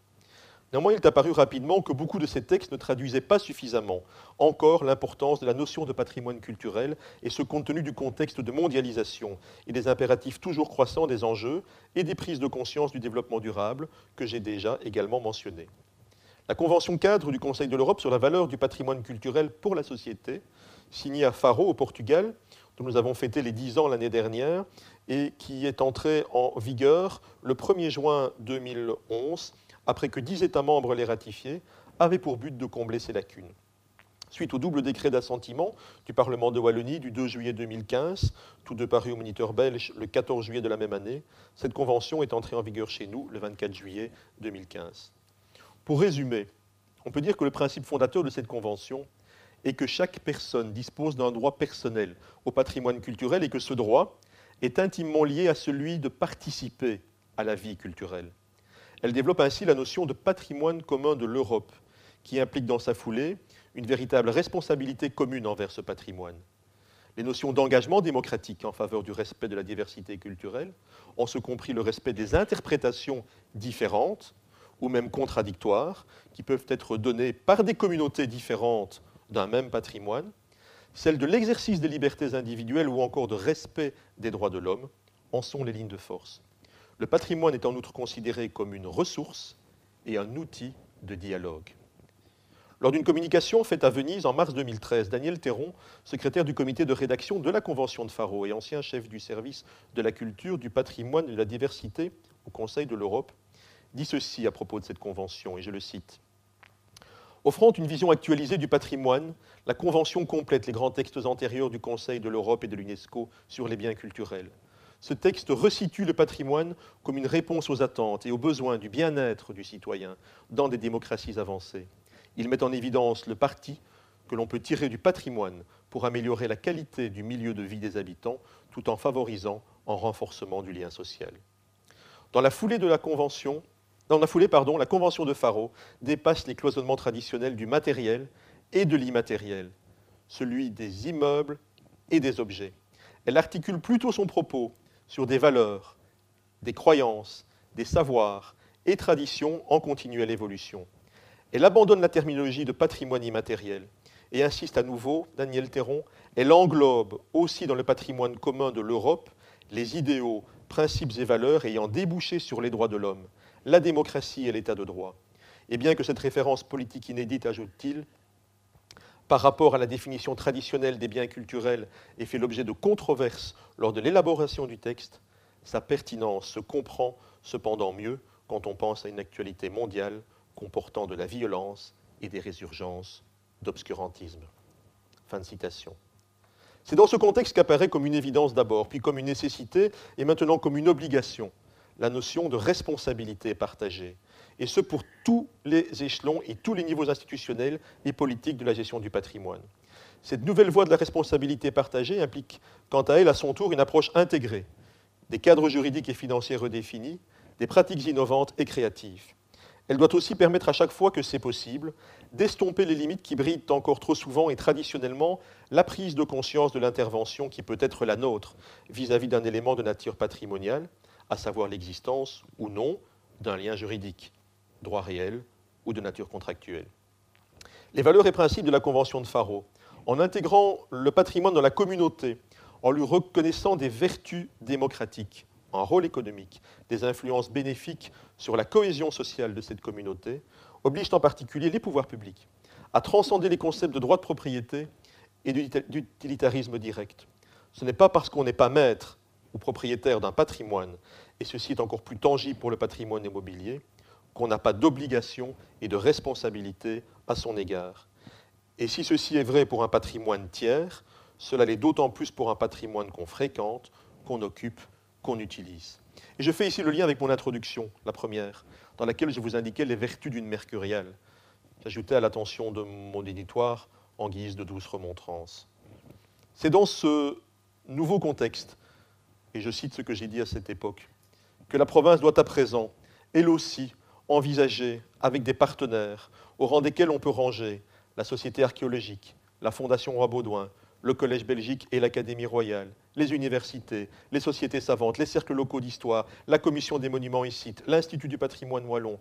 Néanmoins, il est apparu rapidement que beaucoup de ces textes ne traduisaient pas suffisamment encore l'importance de la notion de patrimoine culturel, et ce compte tenu du contexte de mondialisation et des impératifs toujours croissants des enjeux et des prises de conscience du développement durable que j'ai déjà également mentionné. La Convention cadre du Conseil de l'Europe sur la valeur du patrimoine culturel pour la société, signée à Faro au Portugal, dont nous avons fêté les 10 ans l'année dernière, et qui est entrée en vigueur le 1er juin 2011 après que dix États membres l'aient ratifié, avait pour but de combler ces lacunes. Suite au double décret d'assentiment du Parlement de Wallonie du 2 juillet 2015, tous deux parus au Moniteur belge le 14 juillet de la même année, cette convention est entrée en vigueur chez nous le 24 juillet 2015. Pour résumer, on peut dire que le principe fondateur de cette convention est que chaque personne dispose d'un droit personnel au patrimoine culturel et que ce droit est intimement lié à celui de participer à la vie culturelle. Elle développe ainsi la notion de patrimoine commun de l'Europe, qui implique dans sa foulée une véritable responsabilité commune envers ce patrimoine. Les notions d'engagement démocratique en faveur du respect de la diversité culturelle, ont ce compris le respect des interprétations différentes ou même contradictoires qui peuvent être données par des communautés différentes d'un même patrimoine, celles de l'exercice des libertés individuelles ou encore de respect des droits de l'homme en sont les lignes de force. Le patrimoine est en outre considéré comme une ressource et un outil de dialogue. Lors d'une communication faite à Venise en mars 2013, Daniel Théron, secrétaire du comité de rédaction de la Convention de Faro et ancien chef du service de la culture, du patrimoine et de la diversité au Conseil de l'Europe, dit ceci à propos de cette convention, et je le cite. Offrant une vision actualisée du patrimoine, la Convention complète les grands textes antérieurs du Conseil de l'Europe et de l'UNESCO sur les biens culturels. Ce texte resitue le patrimoine comme une réponse aux attentes et aux besoins du bien-être du citoyen dans des démocraties avancées. Il met en évidence le parti que l'on peut tirer du patrimoine pour améliorer la qualité du milieu de vie des habitants tout en favorisant un renforcement du lien social. Dans la foulée de la Convention, dans la foulée, pardon, la Convention de Faro dépasse les cloisonnements traditionnels du matériel et de l'immatériel, celui des immeubles et des objets. Elle articule plutôt son propos sur des valeurs, des croyances, des savoirs et traditions en continuelle évolution. Elle abandonne la terminologie de patrimoine immatériel et insiste à nouveau, Daniel Théron, elle englobe aussi dans le patrimoine commun de l'Europe les idéaux, principes et valeurs ayant débouché sur les droits de l'homme, la démocratie et l'état de droit. Et bien que cette référence politique inédite, ajoute-t-il, par rapport à la définition traditionnelle des biens culturels ait fait l'objet de controverses lors de l'élaboration du texte, sa pertinence se comprend cependant mieux quand on pense à une actualité mondiale comportant de la violence et des résurgences d'obscurantisme. Fin de citation. C'est dans ce contexte qu'apparaît comme une évidence d'abord, puis comme une nécessité, et maintenant comme une obligation, la notion de responsabilité partagée, et ce pour tous les échelons et tous les niveaux institutionnels et politiques de la gestion du patrimoine. Cette nouvelle voie de la responsabilité partagée implique, quant à elle, à son tour, une approche intégrée, des cadres juridiques et financiers redéfinis, des pratiques innovantes et créatives. Elle doit aussi permettre à chaque fois que c'est possible d'estomper les limites qui brident encore trop souvent et traditionnellement la prise de conscience de l'intervention qui peut être la nôtre vis-à-vis d'un élément de nature patrimoniale, à savoir l'existence ou non d'un lien juridique, droit réel ou de nature contractuelle. Les valeurs et principes de la Convention de Faro, en intégrant le patrimoine dans la communauté, en lui reconnaissant des vertus démocratiques, un rôle économique, des influences bénéfiques sur la cohésion sociale de cette communauté, obligent en particulier les pouvoirs publics à transcender les concepts de droit de propriété et d'utilitarisme direct. Ce n'est pas parce qu'on n'est pas maître ou propriétaire d'un patrimoine, et ceci est encore plus tangible pour le patrimoine immobilier, qu'on n'a pas d'obligation et de responsabilité à son égard. Et si ceci est vrai pour un patrimoine tiers, cela l'est d'autant plus pour un patrimoine qu'on fréquente, qu'on occupe qu'on utilise. Et je fais ici le lien avec mon introduction, la première, dans laquelle je vous indiquais les vertus d'une mercuriale. J'ajoutais à l'attention de mon éditoire en guise de douce remontrance. C'est dans ce nouveau contexte, et je cite ce que j'ai dit à cette époque, que la province doit à présent, elle aussi, envisager avec des partenaires, au rang desquels on peut ranger la Société archéologique, la Fondation Roi Baudouin, le Collège Belgique et l'Académie royale, les universités, les sociétés savantes, les cercles locaux d'histoire, la Commission des monuments et sites, l'Institut du patrimoine wallon,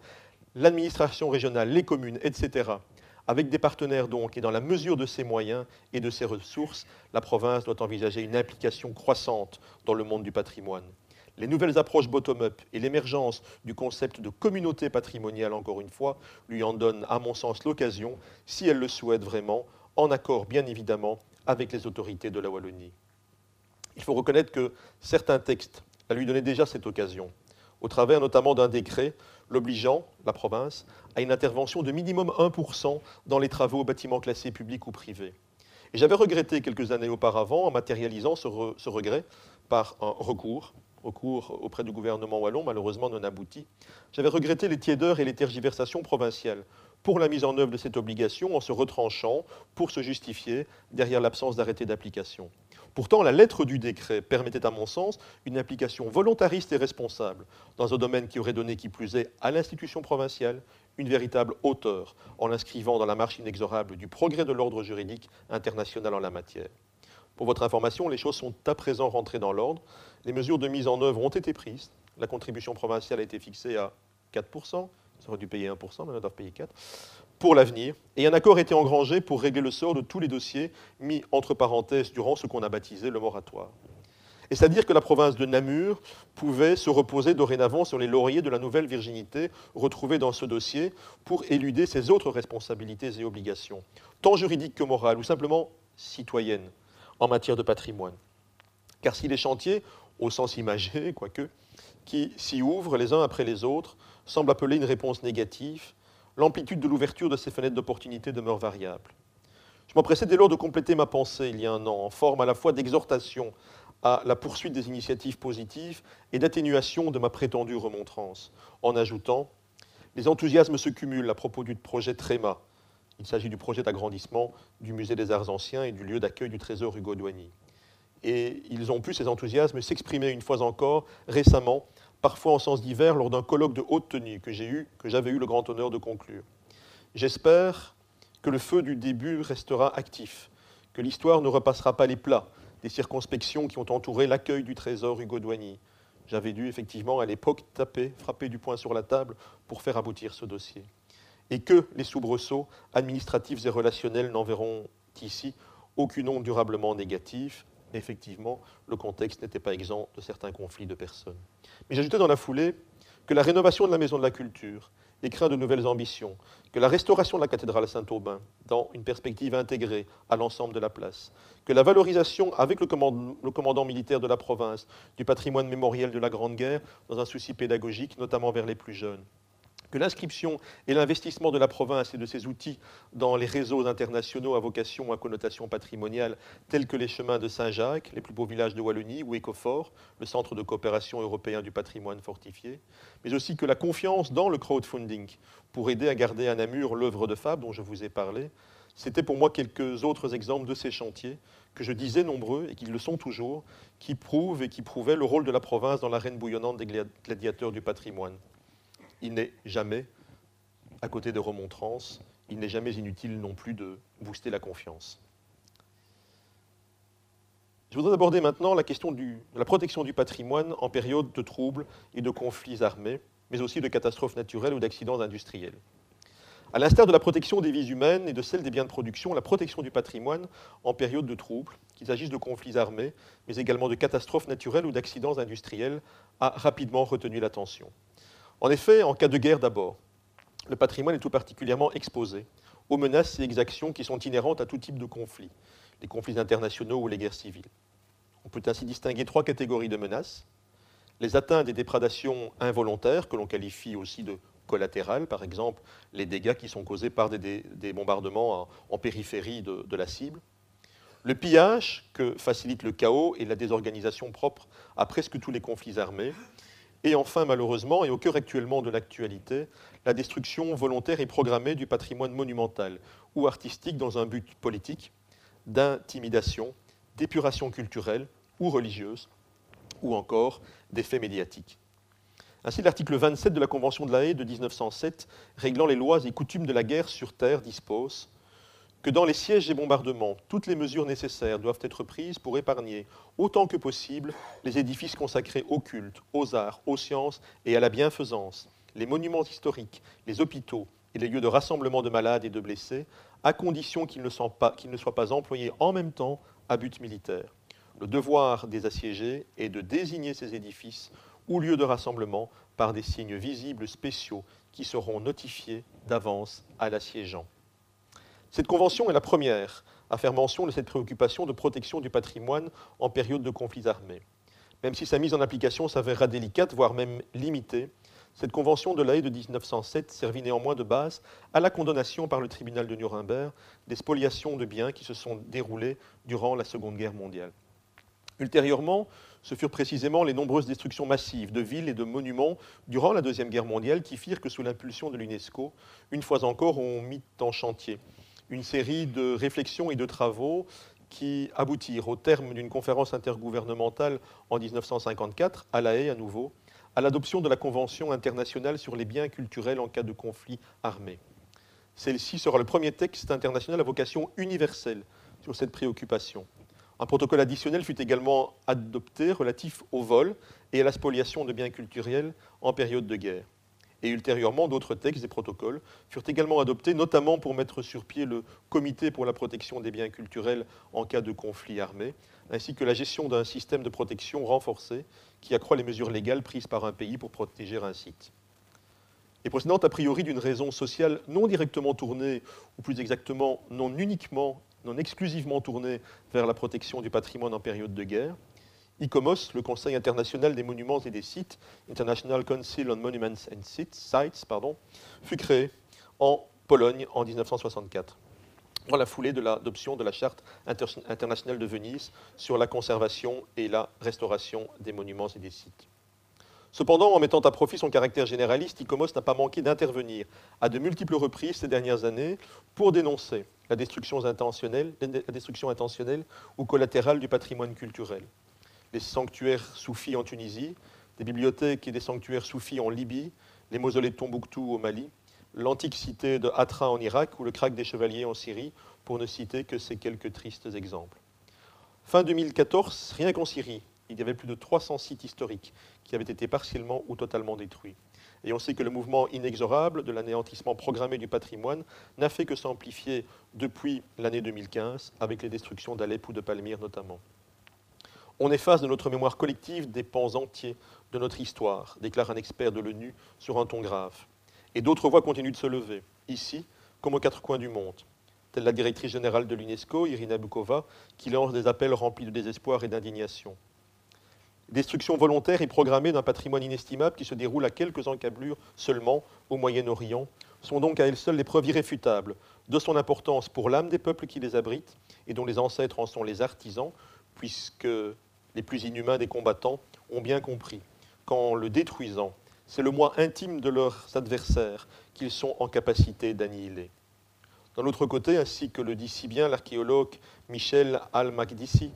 l'administration régionale, les communes, etc. Avec des partenaires donc, et dans la mesure de ses moyens et de ses ressources, la province doit envisager une implication croissante dans le monde du patrimoine. Les nouvelles approches bottom-up et l'émergence du concept de communauté patrimoniale, encore une fois, lui en donnent, à mon sens, l'occasion, si elle le souhaite vraiment, en accord bien évidemment avec les autorités de la Wallonie. Il faut reconnaître que certains textes la lui donnaient déjà cette occasion, au travers notamment d'un décret l'obligeant, la province, à une intervention de minimum 1% dans les travaux aux bâtiments classés publics ou privés. Et j'avais regretté quelques années auparavant, en matérialisant ce, ce regret par un recours, recours auprès du gouvernement wallon, malheureusement non abouti, j'avais regretté les tiédeurs et les tergiversations provinciales pour la mise en œuvre de cette obligation en se retranchant pour se justifier derrière l'absence d'arrêté d'application. Pourtant, la lettre du décret permettait, à mon sens, une application volontariste et responsable dans un domaine qui aurait donné, qui plus est, à l'institution provinciale une véritable hauteur en l'inscrivant dans la marche inexorable du progrès de l'ordre juridique international en la matière. Pour votre information, les choses sont à présent rentrées dans l'ordre. Les mesures de mise en œuvre ont été prises. La contribution provinciale a été fixée à 4%, ça aurait dû payer 1%, maintenant ils doivent payer 4%, pour l'avenir. Et un accord été engrangé pour régler le sort de tous les dossiers mis entre parenthèses durant ce qu'on a baptisé le moratoire. Et c'est-à-dire que la province de Namur pouvait se reposer dorénavant sur les lauriers de la nouvelle virginité retrouvée dans ce dossier pour éluder ses autres responsabilités et obligations, tant juridiques que morales ou simplement citoyennes, en matière de patrimoine. Car si les chantiers, au sens imagé, quoique, qui s'y ouvrent les uns après les autres, semble appeler une réponse négative, l'amplitude de l'ouverture de ces fenêtres d'opportunité demeure variable. Je m'empressais dès lors de compléter ma pensée il y a un an en forme à la fois d'exhortation à la poursuite des initiatives positives et d'atténuation de ma prétendue remontrance, en ajoutant Les enthousiasmes se cumulent à propos du projet Tréma. Il s'agit du projet d'agrandissement du musée des arts anciens et du lieu d'accueil du trésor Hugo Douany. Et ils ont pu, ces enthousiasmes, s'exprimer une fois encore récemment, parfois en sens divers, lors d'un colloque de haute tenue que j'avais eu le grand honneur de conclure. J'espère que le feu du début restera actif, que l'histoire ne repassera pas les plats des circonspections qui ont entouré l'accueil du trésor Hugo Douany. J'avais dû effectivement à l'époque taper, frapper du poing sur la table pour faire aboutir ce dossier. Et que les soubresauts administratifs et relationnels n'enverront ici aucune onde durablement négative. Effectivement, le contexte n'était pas exempt de certains conflits de personnes. Mais j'ajoutais dans la foulée que la rénovation de la Maison de la Culture et craint de nouvelles ambitions, que la restauration de la cathédrale Saint-Aubin, dans une perspective intégrée à l'ensemble de la place, que la valorisation avec le commandant, le commandant, militaire de la province du patrimoine mémoriel de la Grande Guerre, dans un souci pédagogique, notamment vers les plus jeunes, que l'inscription et l'investissement de la province et de ses outils dans les réseaux internationaux à vocation ou à connotation patrimoniale, tels que les chemins de Saint-Jacques, les plus beaux villages de Wallonie, ou Écofort, le centre de coopération européen du patrimoine fortifié, mais aussi que la confiance dans le crowdfunding pour aider à garder à Namur l'œuvre de Fab dont je vous ai parlé, c'était pour moi quelques autres exemples de ces chantiers que je disais nombreux et qui le sont toujours, qui prouvent et qui prouvaient le rôle de la province dans l'arène bouillonnante des gladiateurs du patrimoine il n'est jamais, à côté de remontrances, il n'est jamais inutile non plus de booster la confiance. Je voudrais aborder maintenant la question de la protection du patrimoine en période de troubles et de conflits armés, mais aussi de catastrophes naturelles ou d'accidents industriels. À l'instar de la protection des vies humaines et de celle des biens de production, la protection du patrimoine en période de troubles, qu'il s'agisse de conflits armés, mais également de catastrophes naturelles ou d'accidents industriels, a rapidement retenu l'attention. En effet, en cas de guerre d'abord, le patrimoine est tout particulièrement exposé aux menaces et exactions qui sont inhérentes à tout type de conflit, les conflits internationaux ou les guerres civiles. On peut ainsi distinguer trois catégories de menaces. Les atteintes et déprédations involontaires, que l'on qualifie aussi de collatérales, par exemple les dégâts qui sont causés par des, bombardements en, périphérie de, de la cible. Le pillage, que facilite le chaos et la désorganisation propre à presque tous les conflits armés, et enfin, malheureusement, et au cœur actuellement de l'actualité, la destruction volontaire et programmée du patrimoine monumental ou artistique dans un but politique, d'intimidation, d'épuration culturelle ou religieuse, ou encore d'effets médiatiques. Ainsi, l'article 27 de la Convention de la Haye de 1907, réglant les lois et coutumes de la guerre sur terre, dispose que dans les sièges et bombardements, toutes les mesures nécessaires doivent être prises pour épargner autant que possible les édifices consacrés au culte, aux arts, aux sciences et à la bienfaisance, les monuments historiques, les hôpitaux et les lieux de rassemblement de malades et de blessés, à condition qu'ils ne, ne soient pas employés en même temps à but militaire. Le devoir des assiégés est de désigner ces édifices ou lieux de rassemblement par des signes visibles spéciaux qui seront notifiés d'avance à l'assiégeant. Cette convention est la première à faire mention de cette préoccupation de protection du patrimoine en période de conflits armés. Même si sa mise en application s'avérera délicate, voire même limitée, cette convention de l'AE de 1907 servit néanmoins de base à la condamnation par le tribunal de Nuremberg des spoliations de biens qui se sont déroulées durant la Seconde Guerre mondiale. Ultérieurement, ce furent précisément les nombreuses destructions massives de villes et de monuments durant la Deuxième Guerre mondiale qui firent que, sous l'impulsion de l'UNESCO, une fois encore, on mit en chantier une série de réflexions et de travaux qui aboutirent au terme d'une conférence intergouvernementale en 1954, à La Haye à nouveau, à l'adoption de la Convention internationale sur les biens culturels en cas de conflit armé. Celle-ci sera le premier texte international à vocation universelle sur cette préoccupation. Un protocole additionnel fut également adopté relatif au vol et à la spoliation de biens culturels en période de guerre et ultérieurement d'autres textes et protocoles furent également adoptés, notamment pour mettre sur pied le Comité pour la protection des biens culturels en cas de conflit armé, ainsi que la gestion d'un système de protection renforcé qui accroît les mesures légales prises par un pays pour protéger un site. Et procédant a priori d'une raison sociale non directement tournée, ou plus exactement non uniquement, non exclusivement tournée vers la protection du patrimoine en période de guerre, ICOMOS, le Conseil international des monuments et des sites, International Council on Monuments and Sites, fut créé en Pologne en 1964, dans la foulée de l'adoption de la Charte internationale de Venise sur la conservation et la restauration des monuments et des sites. Cependant, en mettant à profit son caractère généraliste, ICOMOS n'a pas manqué d'intervenir à de multiples reprises ces dernières années pour dénoncer la destruction intentionnelle ou collatérale du patrimoine culturel. Les sanctuaires soufis en Tunisie, des bibliothèques et des sanctuaires soufis en Libye, les mausolées de Tombouctou au Mali, l'antique cité de Hatra en Irak ou le krach des chevaliers en Syrie, pour ne citer que ces quelques tristes exemples. Fin 2014, rien qu'en Syrie, il y avait plus de 300 sites historiques qui avaient été partiellement ou totalement détruits. Et on sait que le mouvement inexorable de l'anéantissement programmé du patrimoine n'a fait que s'amplifier depuis l'année 2015, avec les destructions d'Alep ou de Palmyre notamment. On efface de notre mémoire collective des pans entiers de notre histoire, déclare un expert de l'ONU sur un ton grave. Et d'autres voix continuent de se lever, ici comme aux quatre coins du monde, telle la directrice générale de l'UNESCO, Irina Bukova, qui lance des appels remplis de désespoir et d'indignation. Destruction volontaire et programmée d'un patrimoine inestimable qui se déroule à quelques encablures seulement au Moyen-Orient, sont donc à elles seules les preuves irréfutables de son importance pour l'âme des peuples qui les abritent et dont les ancêtres en sont les artisans, puisque les plus inhumains des combattants ont bien compris qu'en le détruisant, c'est le moi intime de leurs adversaires qu'ils sont en capacité d'annihiler. D'un autre côté, ainsi que le dit si bien l'archéologue Michel Al-Makdissi,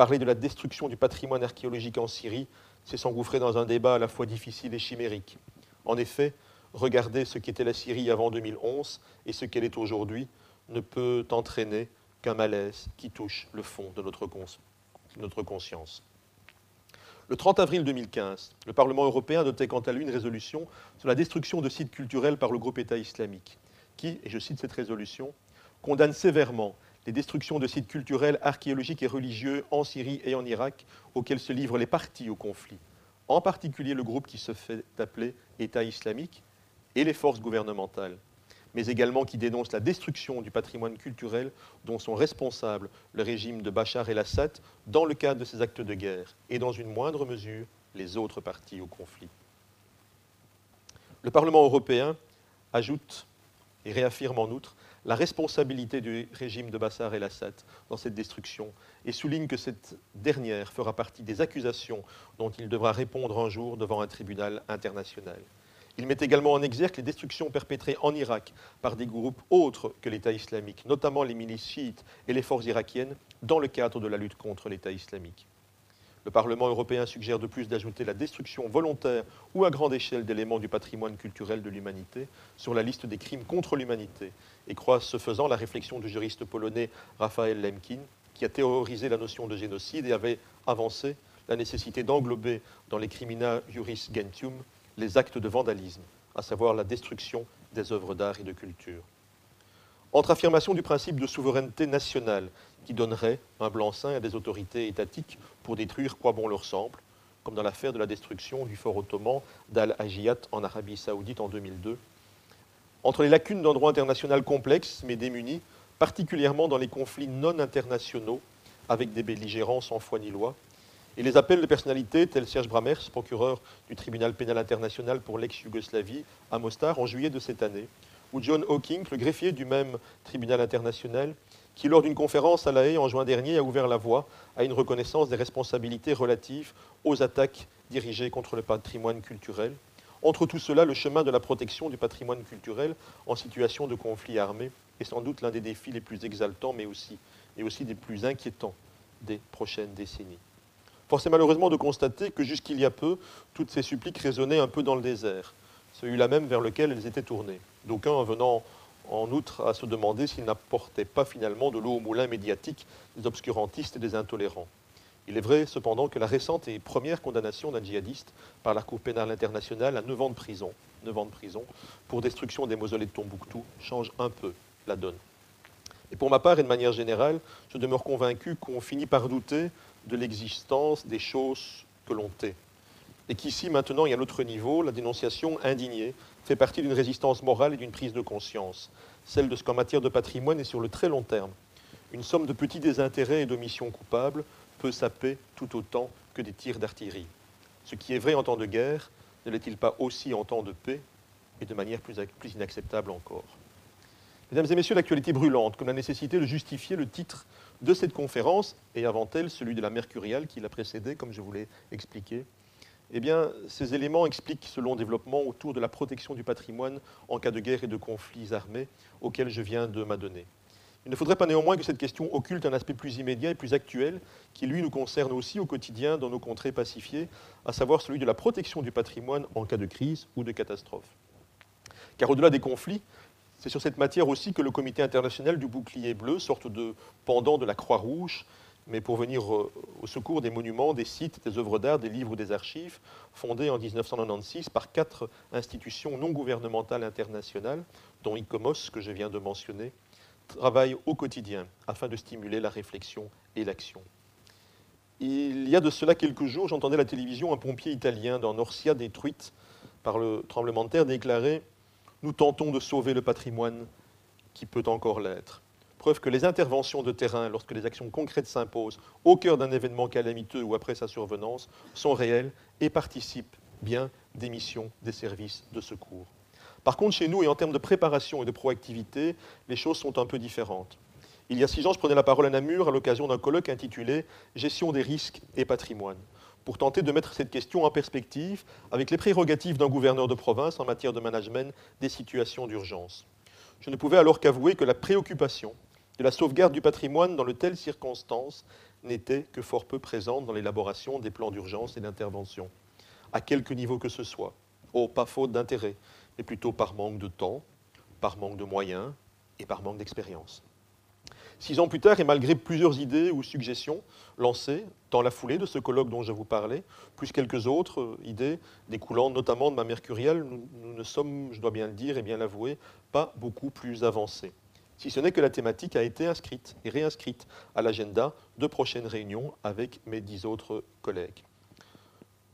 Parler de la destruction du patrimoine archéologique en Syrie, c'est s'engouffrer dans un débat à la fois difficile et chimérique. En effet, regarder ce qu'était la Syrie avant 2011 et ce qu'elle est aujourd'hui ne peut entraîner qu'un malaise qui touche le fond de notre, notre conscience. Le 30 avril 2015, le Parlement européen adoptait quant à lui une résolution sur la destruction de sites culturels par le groupe État islamique, qui, et je cite cette résolution, condamne sévèrement les destructions de sites culturels, archéologiques et religieux en Syrie et en Irak, auxquels se livrent les partis au conflit, en particulier le groupe qui se fait appeler État islamique et les forces gouvernementales, mais également qui dénonce la destruction du patrimoine culturel dont sont responsables le régime de Bachar el-Assad dans le cadre de ses actes de guerre, et dans une moindre mesure les autres partis au conflit. Le Parlement européen ajoute et réaffirme en outre la responsabilité du régime de Bachar el-Assad dans cette destruction et souligne que cette dernière fera partie des accusations dont il devra répondre un jour devant un tribunal international. Il met également en exergue les destructions perpétrées en Irak par des groupes autres que l'État islamique, notamment les milices chiites et les forces irakiennes, dans le cadre de la lutte contre l'État islamique. Le Parlement européen suggère de plus d'ajouter la destruction volontaire ou à grande échelle d'éléments du patrimoine culturel de l'humanité sur la liste des crimes contre l'humanité et croise ce faisant la réflexion du juriste polonais Raphaël Lemkin, qui a théorisé la notion de génocide et avait avancé la nécessité d'englober dans les crimina juris gentium les actes de vandalisme, à savoir la destruction des œuvres d'art et de culture. Entre affirmation du principe de souveraineté nationale qui donnerait un blanc-seing à des autorités étatiques pour détruire quoi bon leur semble, comme dans l'affaire de la destruction du fort ottoman d'Al-Ajiyat en Arabie saoudite en 2002, entre les lacunes d'un droit international complexe mais démuni, particulièrement dans les conflits non internationaux avec des belligérants sans foi ni loi, et les appels de personnalités tels Serge Bramers, procureur du tribunal pénal international pour l'ex-Yougoslavie à Mostar en juillet de cette année, ou John Hawking, le greffier du même tribunal international, qui, lors d'une conférence à La Haye en juin dernier, a ouvert la voie à une reconnaissance des responsabilités relatives aux attaques dirigées contre le patrimoine culturel, entre tout cela, le chemin de la protection du patrimoine culturel en situation de conflit armé est sans doute l'un des défis les plus exaltants, mais aussi, et aussi des plus inquiétants des prochaines décennies. Force est malheureusement de constater que jusqu'il y a peu, toutes ces suppliques résonnaient un peu dans le désert, celui-là même vers lequel elles étaient tournées. D'aucuns venant en outre à se demander s'ils n'apportaient pas finalement de l'eau au moulin médiatique des obscurantistes et des intolérants. Il est vrai cependant que la récente et première condamnation d'un djihadiste par la Cour pénale internationale à 9 ans de prison, 9 ans de prison pour destruction des mausolées de Tombouctou change un peu la donne. Et pour ma part et de manière générale, je demeure convaincu qu'on finit par douter de l'existence des choses que l'on tait. Et qu'ici, maintenant, il y a l'autre niveau, la dénonciation indignée fait partie d'une résistance morale et d'une prise de conscience, celle de ce qu'en matière de patrimoine et sur le très long terme, une somme de petits désintérêts et d'omissions coupables peut saper tout autant que des tirs d'artillerie. Ce qui est vrai en temps de guerre, ne l'est-il pas aussi en temps de paix et de manière plus, plus inacceptable encore? Mesdames et messieurs, l'actualité brûlante, comme la nécessité de justifier le titre de cette conférence, et avant elle celui de la Mercuriale qui l'a précédé, comme je vous l'ai expliqué, eh bien, ces éléments expliquent ce long développement autour de la protection du patrimoine en cas de guerre et de conflits armés auxquels je viens de m'adonner. Il ne faudrait pas néanmoins que cette question occulte un aspect plus immédiat et plus actuel qui, lui, nous concerne aussi au quotidien dans nos contrées pacifiées, à savoir celui de la protection du patrimoine en cas de crise ou de catastrophe. Car au-delà des conflits, c'est sur cette matière aussi que le Comité international du bouclier bleu, sorte de pendant de la Croix-Rouge, mais pour venir euh, au secours des monuments, des sites, des œuvres d'art, des livres ou des archives, fondé en 1996 par quatre institutions non gouvernementales internationales, dont ICOMOS, que je viens de mentionner, travaille au quotidien afin de stimuler la réflexion et l'action. Il y a de cela quelques jours, j'entendais à la télévision un pompier italien dans Norcia détruite par le tremblement de terre déclarer Nous tentons de sauver le patrimoine qui peut encore l'être. Preuve que les interventions de terrain, lorsque les actions concrètes s'imposent au cœur d'un événement calamiteux ou après sa survenance, sont réelles et participent bien des missions des services de secours. Par contre, chez nous, et en termes de préparation et de proactivité, les choses sont un peu différentes. Il y a six ans, je prenais la parole à Namur à l'occasion d'un colloque intitulé Gestion des risques et patrimoine, pour tenter de mettre cette question en perspective avec les prérogatives d'un gouverneur de province en matière de management des situations d'urgence. Je ne pouvais alors qu'avouer que la préoccupation de la sauvegarde du patrimoine dans de telles circonstances n'était que fort peu présente dans l'élaboration des plans d'urgence et d'intervention, à quelque niveau que ce soit. Oh, pas faute d'intérêt, mais plutôt par manque de temps, par manque de moyens et par manque d'expérience. Six ans plus tard, et malgré plusieurs idées ou suggestions lancées dans la foulée de ce colloque dont je vous parlais, plus quelques autres euh, idées découlant notamment de ma mercuriale, nous, ne sommes, je dois bien le dire et bien l'avouer, pas beaucoup plus avancés. Si ce n'est que la thématique a été inscrite et réinscrite à l'agenda de prochaines réunions avec mes dix autres collègues.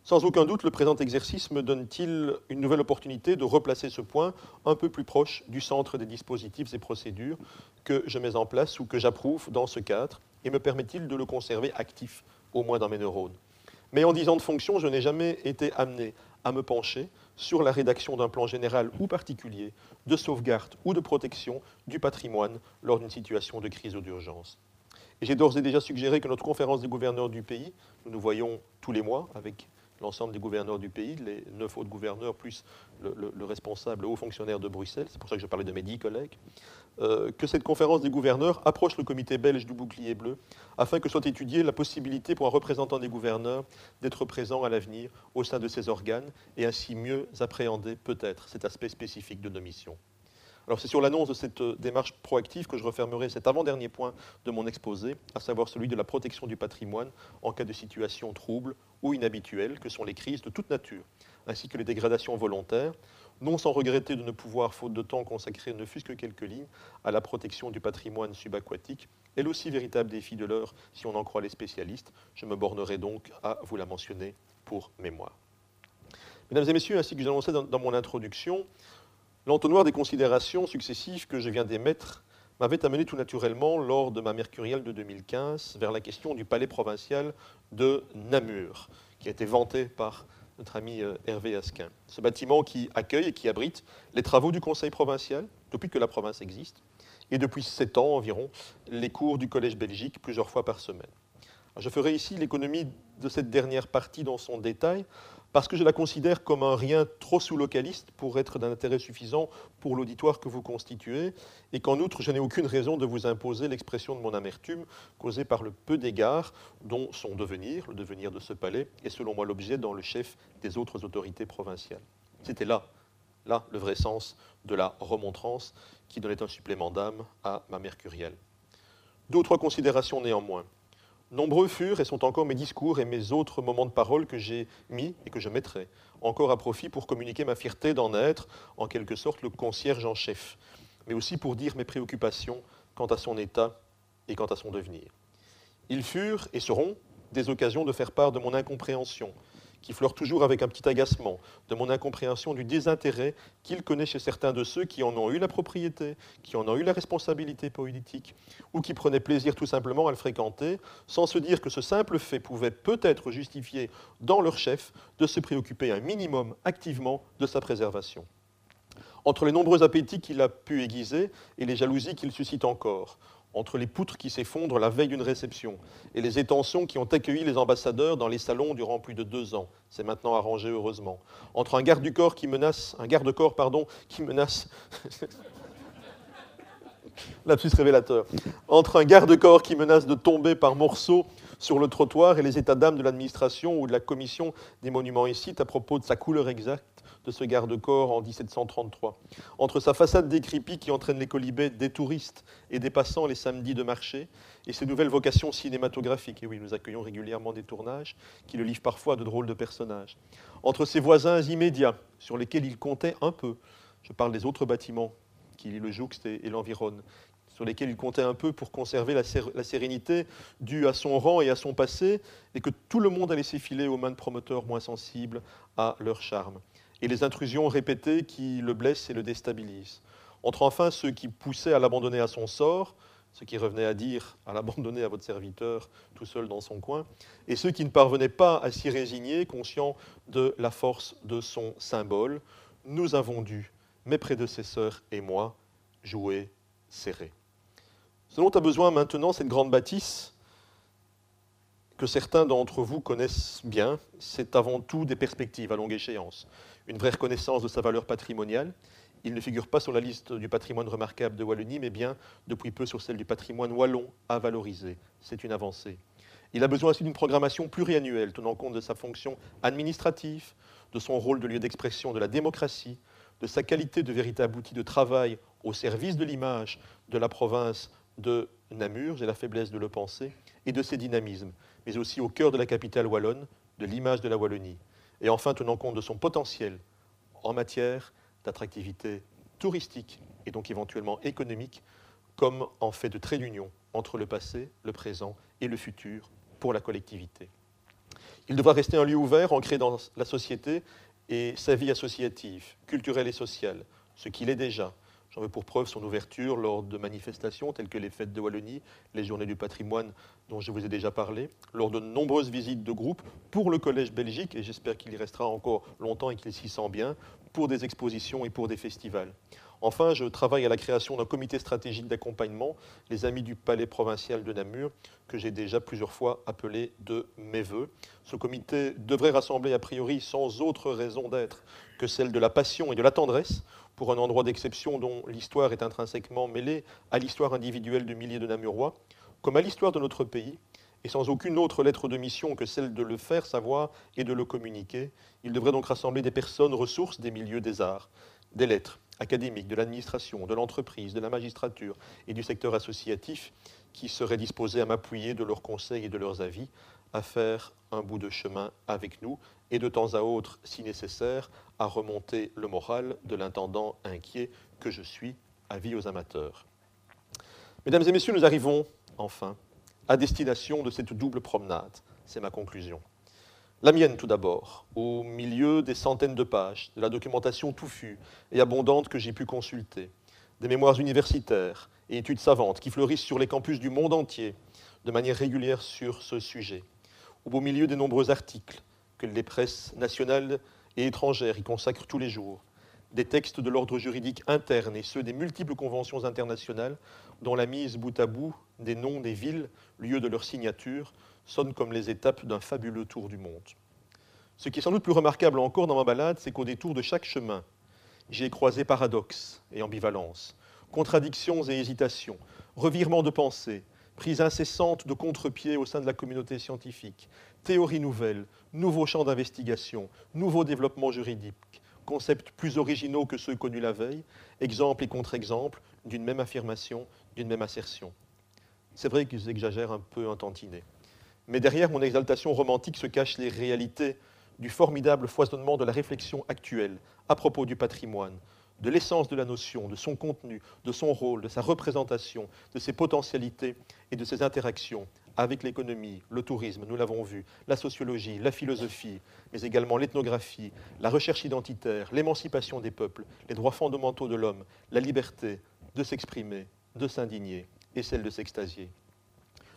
Sans aucun doute, le présent exercice me donne-t-il une nouvelle opportunité de replacer ce point un peu plus proche du centre des dispositifs et procédures que je mets en place ou que j'approuve dans ce cadre, et me permet-il de le conserver actif, au moins dans mes neurones. Mais en dix ans de fonction, je n'ai jamais été amené à me pencher sur la rédaction d'un plan général ou particulier de sauvegarde ou de protection du patrimoine lors d'une situation de crise ou d'urgence. J'ai d'ores et déjà suggéré que notre conférence des gouverneurs du pays, nous nous voyons tous les mois avec l'ensemble des gouverneurs du pays, les neuf autres gouverneurs, plus le, responsable, le haut fonctionnaire de Bruxelles, c'est pour ça que je parlais de mes dix collègues, euh, que cette conférence des gouverneurs approche le comité belge du bouclier bleu, afin que soit étudiée la possibilité pour un représentant des gouverneurs d'être présent à l'avenir au sein de ces organes, et ainsi mieux appréhender peut-être cet aspect spécifique de nos missions. Alors c'est sur l'annonce de cette euh, démarche proactive que je refermerai cet avant-dernier point de mon exposé, à savoir celui de la protection du patrimoine en cas de situation trouble ou inhabituelle, que sont les crises de toute nature, ainsi que les dégradations volontaires, non sans regretter de ne pouvoir, faute de temps, consacrer ne fût-ce que quelques lignes à la protection du patrimoine subaquatique, elle aussi véritable défi de l'heure si on en croit les spécialistes. Je me bornerai donc à vous la mentionner pour mémoire. Mesdames et messieurs, ainsi que annoncé dans mon introduction, L'entonnoir des considérations successives que je viens d'émettre m'avait amené tout naturellement, lors de ma mercuriale de 2015, vers la question du palais provincial de Namur, qui a été vanté par notre ami euh, Hervé Asquin. Ce bâtiment qui accueille et qui abrite les travaux du Conseil provincial, depuis que la province existe, et depuis sept ans environ, les cours du Collège belgique plusieurs fois par semaine. je ferai ici l'économie de cette dernière partie dans son détail, parce que je la considère comme un rien trop sous-localiste pour être d'un intérêt suffisant pour l'auditoire que vous constituez, et qu'en outre, je n'ai aucune raison de vous imposer l'expression de mon amertume causée par le peu d'égards dont son devenir, le devenir de ce palais, est selon moi l'objet dans le chef des autres autorités provinciales. C'était là, là, le vrai sens de la remontrance qui donnait un supplément d'âme à ma mercurielle. Deux ou trois considérations néanmoins. Nombreux furent et sont encore mes discours et mes autres moments de parole que j'ai mis et que je mettrai encore à profit pour communiquer ma fierté d'en être, en quelque sorte, le concierge en chef, mais aussi pour dire mes préoccupations quant à son état et quant à son devenir. Ils furent et seront des occasions de faire part de mon incompréhension, qui fleure toujours avec un petit agacement de mon incompréhension du désintérêt qu'il connaît chez certains de ceux qui en ont eu la propriété, qui en ont eu la responsabilité politique, ou qui prenaient plaisir tout simplement à le fréquenter, sans se dire que ce simple fait pouvait peut-être justifier dans leur chef de se préoccuper un minimum activement de sa préservation. entre les nombreux appétits qu'il a pu aiguiser et les jalousies qu'il suscite encore, entre les poutres qui s'effondrent la veille d'une réception et les étentions qui ont accueilli les ambassadeurs dans les salons durant plus de deux ans. C'est maintenant arrangé heureusement. Entre un garde du corps qui menace, un garde-corps pardon, qui menace. Lapsus révélateur. Entre un garde-corps qui menace de tomber par morceaux sur le trottoir et les états d'âme de l'administration ou de la commission des monuments et sites à propos de sa couleur exacte de ce garde-corps en 1733. Entre sa façade décrépite qui entraîne les colibets des touristes et des passants les samedis de marché et ses nouvelles vocations cinématographiques, et oui, nous accueillons régulièrement des tournages qui le livrent parfois de drôles de personnages. Entre ses voisins immédiats sur lesquels il comptait un peu, je parle des autres bâtiments qui le jouxtent et, l'environnent, sur lesquels il comptait un peu pour conserver la, la, sérénité due à son rang et à son passé, et que tout le monde a laissé filer aux mains de promoteurs moins sensibles à leur charme et les intrusions répétées qui le blessent et le déstabilisent. Entre enfin ceux qui poussaient à l'abandonner à son sort, ce qui revenait à dire à l'abandonner à votre serviteur tout seul dans son coin, et ceux qui ne parvenaient pas à s'y résigner, conscients de la force de son symbole, nous avons dû, mes prédécesseurs et moi, jouer serré. Ce dont a besoin maintenant cette grande bâtisse, que certains d'entre vous connaissent bien, c'est avant tout des perspectives à longue échéance une vraie reconnaissance de sa valeur patrimoniale. Il ne figure pas sur la liste du patrimoine remarquable de Wallonie, mais bien depuis peu sur celle du patrimoine wallon à valoriser. C'est une avancée. Il a besoin aussi d'une programmation pluriannuelle tenant compte de sa fonction administrative, de son rôle de lieu d'expression de la démocratie, de sa qualité de véritable outil de travail au service de l'image de la province de Namur, j'ai la faiblesse de le penser, et de ses dynamismes, mais aussi au cœur de la capitale wallonne, de l'image de la Wallonie et enfin tenant compte de son potentiel en matière d'attractivité touristique et donc éventuellement économique, comme en fait de trait d'union entre le passé, le présent et le futur pour la collectivité. Il devra rester un lieu ouvert, ancré dans la société et sa vie associative, culturelle et sociale, ce qu'il est déjà, J'en veux pour preuve son ouverture lors de manifestations telles que les fêtes de Wallonie, les journées du patrimoine dont je vous ai déjà parlé, lors de nombreuses visites de groupe pour le Collège Belgique, et j'espère qu'il y restera encore longtemps et qu'il s'y sent bien, pour des expositions et pour des festivals. Enfin, je travaille à la création d'un comité stratégique d'accompagnement, les Amis du Palais provincial de Namur, que j'ai déjà plusieurs fois appelé de mes voeux. Ce comité devrait rassembler a priori sans autre raison d'être que celle de la passion et de la tendresse pour un endroit d'exception dont l'histoire est intrinsèquement mêlée à l'histoire individuelle de milliers de Namurois, comme à l'histoire de notre pays, et sans aucune autre lettre de mission que celle de le faire savoir et de le communiquer, il devrait donc rassembler des personnes ressources des milieux des arts, des lettres, académiques, de l'administration, de l'entreprise, de la magistrature et du secteur associatif qui seraient disposés à m'appuyer de leurs conseils et de leurs avis, à faire un bout de chemin avec nous et de temps à autre, si nécessaire, à remonter le moral de l'intendant inquiet que je suis, avis aux amateurs. Mesdames et messieurs, nous arrivons enfin à destination de cette double promenade. C'est ma conclusion. La mienne tout d'abord, au milieu des centaines de pages, de la documentation touffue et abondante que j'ai pu consulter, des mémoires universitaires et études savantes qui fleurissent sur les campus du monde entier de manière régulière sur ce sujet, au beau milieu des nombreux articles que les presses nationales et étrangères y consacrent tous les jours, des textes de l'ordre juridique interne et ceux des multiples conventions internationales dont la mise bout à bout des noms des villes, lieu de leur signature, sonne comme les étapes d'un fabuleux tour du monde. Ce qui est sans doute plus remarquable encore dans ma balade, c'est qu'au détour de chaque chemin, j'ai croisé paradoxes et ambivalences, contradictions et hésitations, revirements de pensée, prise incessante de contre-pied au sein de la communauté scientifique, théories nouvelles, nouveaux champs d'investigation, nouveaux développements juridiques, concepts plus originaux que ceux connus la veille, exemples et contre-exemples d'une même affirmation, d'une même assertion. C'est vrai qu'ils exagèrent un peu un tantinet. Mais derrière mon exaltation romantique se cachent les réalités du formidable foisonnement de la réflexion actuelle à propos du patrimoine, de l'essence de la notion, de son contenu, de son rôle, de sa représentation, de ses potentialités et de ses interactions avec l'économie, le tourisme, nous l'avons vu, la sociologie, la philosophie, mais également l'ethnographie, la recherche identitaire, l'émancipation des peuples, les droits fondamentaux de l'homme, la liberté de s'exprimer, de s'indigner et celle de s'extasier.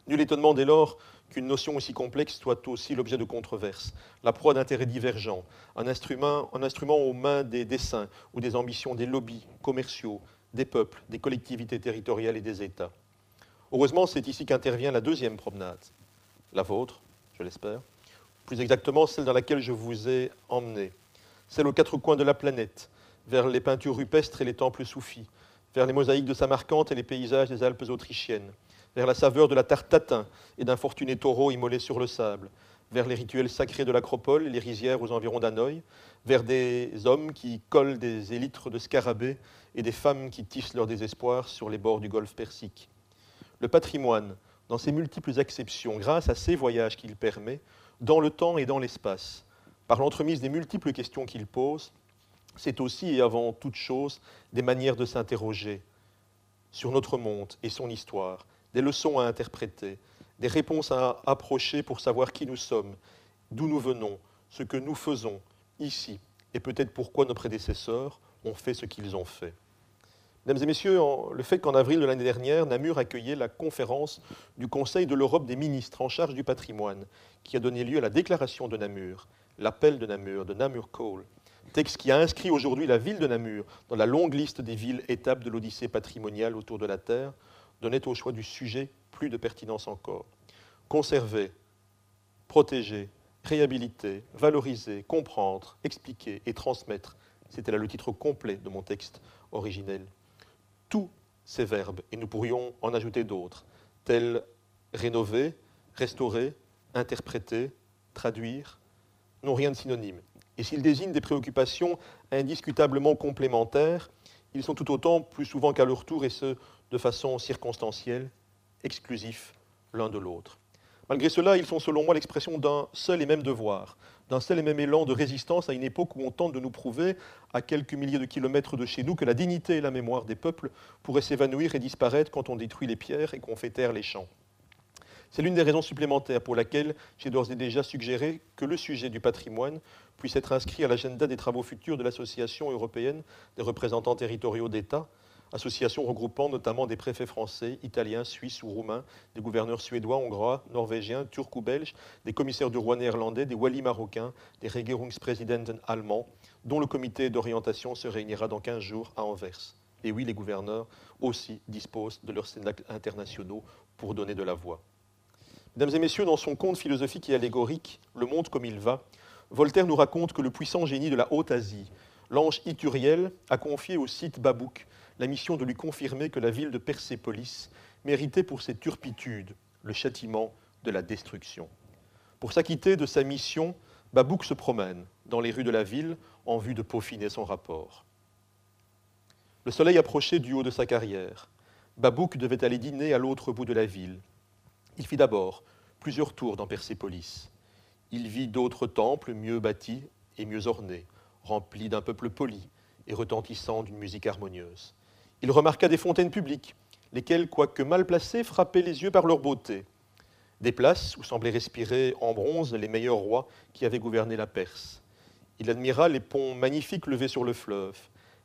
Nul étonnement dès lors qu'une notion aussi complexe soit aussi l'objet de controverses, la proie d'intérêts divergents, un instrument, aux mains des dessins ou des ambitions des lobbies commerciaux, des peuples, des collectivités territoriales et des États. Heureusement, c'est ici qu'intervient la deuxième promenade, la vôtre, je l'espère, plus exactement celle dans laquelle je vous ai emmené, celle aux quatre coins de la planète, vers les peintures rupestres et les temples soufis, vers les mosaïques de Samarcande et les paysages des Alpes autrichiennes, vers la saveur de la tarte tatin et d'un fortuné taureau immolé sur le sable, vers les rituels sacrés de l'acropole et les rizières aux environs d'Hanoï, vers des hommes qui collent des élytres de scarabées et des femmes qui tissent leur désespoir sur les bords du golfe Persique. Le patrimoine, dans ses multiples acceptions, grâce à ces voyages qu'il permet, dans le temps et dans l'espace, par l'entremise des multiples questions qu'il pose, c'est aussi et avant toute chose des manières de s'interroger sur notre monde et son histoire, des leçons à interpréter, des réponses à approcher pour savoir qui nous sommes, d'où nous venons, ce que nous faisons ici, et peut-être pourquoi nos prédécesseurs ont fait ce qu'ils ont fait. Mesdames et messieurs, le fait qu'en avril de l'année dernière, Namur accueillait la conférence du Conseil de l'Europe des ministres en charge du patrimoine, qui a donné lieu à la déclaration de Namur, l'appel de Namur, de Namur Call, texte qui a inscrit aujourd'hui la ville de Namur dans la longue liste des villes étapes de l'Odyssée patrimoniale autour de la Terre, donnait au choix du sujet plus de pertinence encore. Conserver, protéger, réhabiliter, valoriser, comprendre, expliquer et transmettre, c'était là le titre complet de mon texte originel. Tous ces verbes, et nous pourrions en ajouter d'autres, tels rénover, restaurer, interpréter, traduire, n'ont rien de synonyme. Et s'ils désignent des préoccupations indiscutablement complémentaires, ils sont tout autant, plus souvent qu'à leur tour, et ce, de façon circonstancielle, exclusifs l'un de l'autre. Malgré cela, ils sont selon moi l'expression d'un seul et même devoir, d'un seul et même élan de résistance à une époque où on tente de nous prouver, à quelques milliers de kilomètres de chez nous, que la dignité et la mémoire des peuples pourraient s'évanouir et disparaître quand on détruit les pierres et qu'on fait taire les champs. C'est l'une des raisons supplémentaires pour laquelle j'ai d'ores et déjà suggéré que le sujet du patrimoine puisse être inscrit à l'agenda des travaux futurs de l'Association européenne des représentants territoriaux d'État, association regroupant notamment des préfets français, italiens, suisses ou roumains, des gouverneurs suédois, hongrois, norvégiens, turcs ou belges, des commissaires du roi néerlandais, des wali marocains, des Regierungspräsidenten allemands, dont le comité d'orientation se réunira dans 15 jours à Anvers. Et oui, les gouverneurs aussi disposent de leurs cénacles internationaux pour donner de la voix. Mesdames et messieurs, dans son conte philosophique et allégorique, Le monde comme il va, Voltaire nous raconte que le puissant génie de la Haute-Asie, l'ange Ituriel, a confié au site Babouk la mission de lui confirmer que la ville de Persépolis méritait pour ses turpitudes le châtiment de la destruction. Pour s'acquitter de sa mission, Babouk se promène dans les rues de la ville en vue de peaufiner son rapport. Le soleil approchait du haut de sa carrière. Babouk devait aller dîner à l'autre bout de la ville. Il fit d'abord plusieurs tours dans Persépolis. Il vit d'autres temples mieux bâtis et mieux ornés, remplis d'un peuple poli et retentissant d'une musique harmonieuse. Il remarqua des fontaines publiques, lesquelles, quoique mal placées, frappaient les yeux par leur beauté. Des places où semblaient respirer en bronze les meilleurs rois qui avaient gouverné la Perse. Il admira les ponts magnifiques levés sur le fleuve,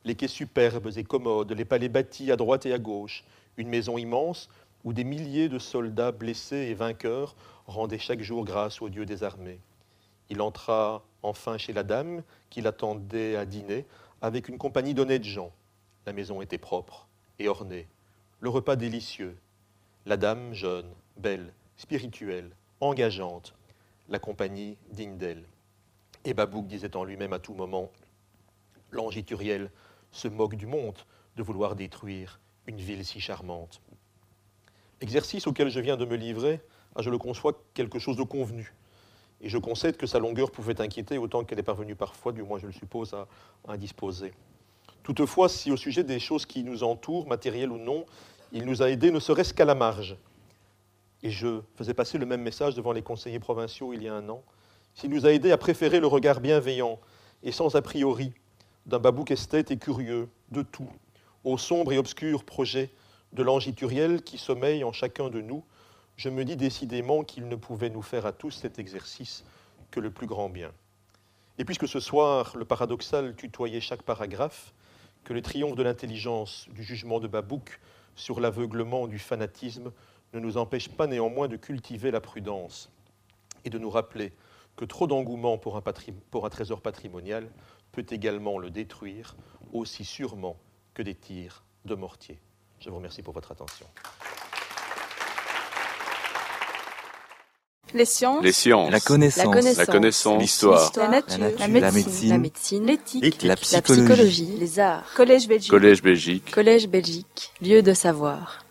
les quais superbes et commodes, les palais bâtis à droite et à gauche, une maison immense où des milliers de soldats blessés et vainqueurs rendaient chaque jour grâce au Dieu des armées. Il entra enfin chez la dame qui l'attendait à dîner avec une compagnie d'honnêtes gens. La maison était propre et ornée, le repas délicieux, la dame jeune, belle, spirituelle, engageante, la compagnie digne d'elle. Et Babouk disait en lui-même à tout moment L'ange Ituriel se moque du monde de vouloir détruire une ville si charmante. L'exercice auquel je viens de me livrer a, je le conçois, quelque chose de convenu. Et je concède que sa longueur pouvait inquiéter autant qu'elle est parvenue parfois, du moins je le suppose, à indisposer. Toutefois, si au sujet des choses qui nous entourent, matérielles ou non, il nous a aidés ne serait-ce qu'à la marge, et je faisais passer le même message devant les conseillers provinciaux il y a un an, s'il nous a aidés à préférer le regard bienveillant et sans a priori d'un babouk esthète et curieux de tout, au sombre et obscur projet de l'angituriel qui sommeille en chacun de nous, je me dis décidément qu'il ne pouvait nous faire à tous cet exercice que le plus grand bien. Et puisque ce soir, le paradoxal tutoyait chaque paragraphe, que le triomphe de l'intelligence, du jugement de Babouk sur l'aveuglement du fanatisme ne nous empêche pas néanmoins de cultiver la prudence et de nous rappeler que trop d'engouement pour, un, trésor patrimonial peut également le détruire aussi sûrement que des tirs de mortier. Je vous remercie pour votre attention. Les sciences. La connaissance. La connaissance. L'histoire. La, nature. La médecine. La médecine. L'éthique. La, psychologie. Les arts. Collège Belgique. Collège Belgique. Collège Belgique. Lieu de savoir.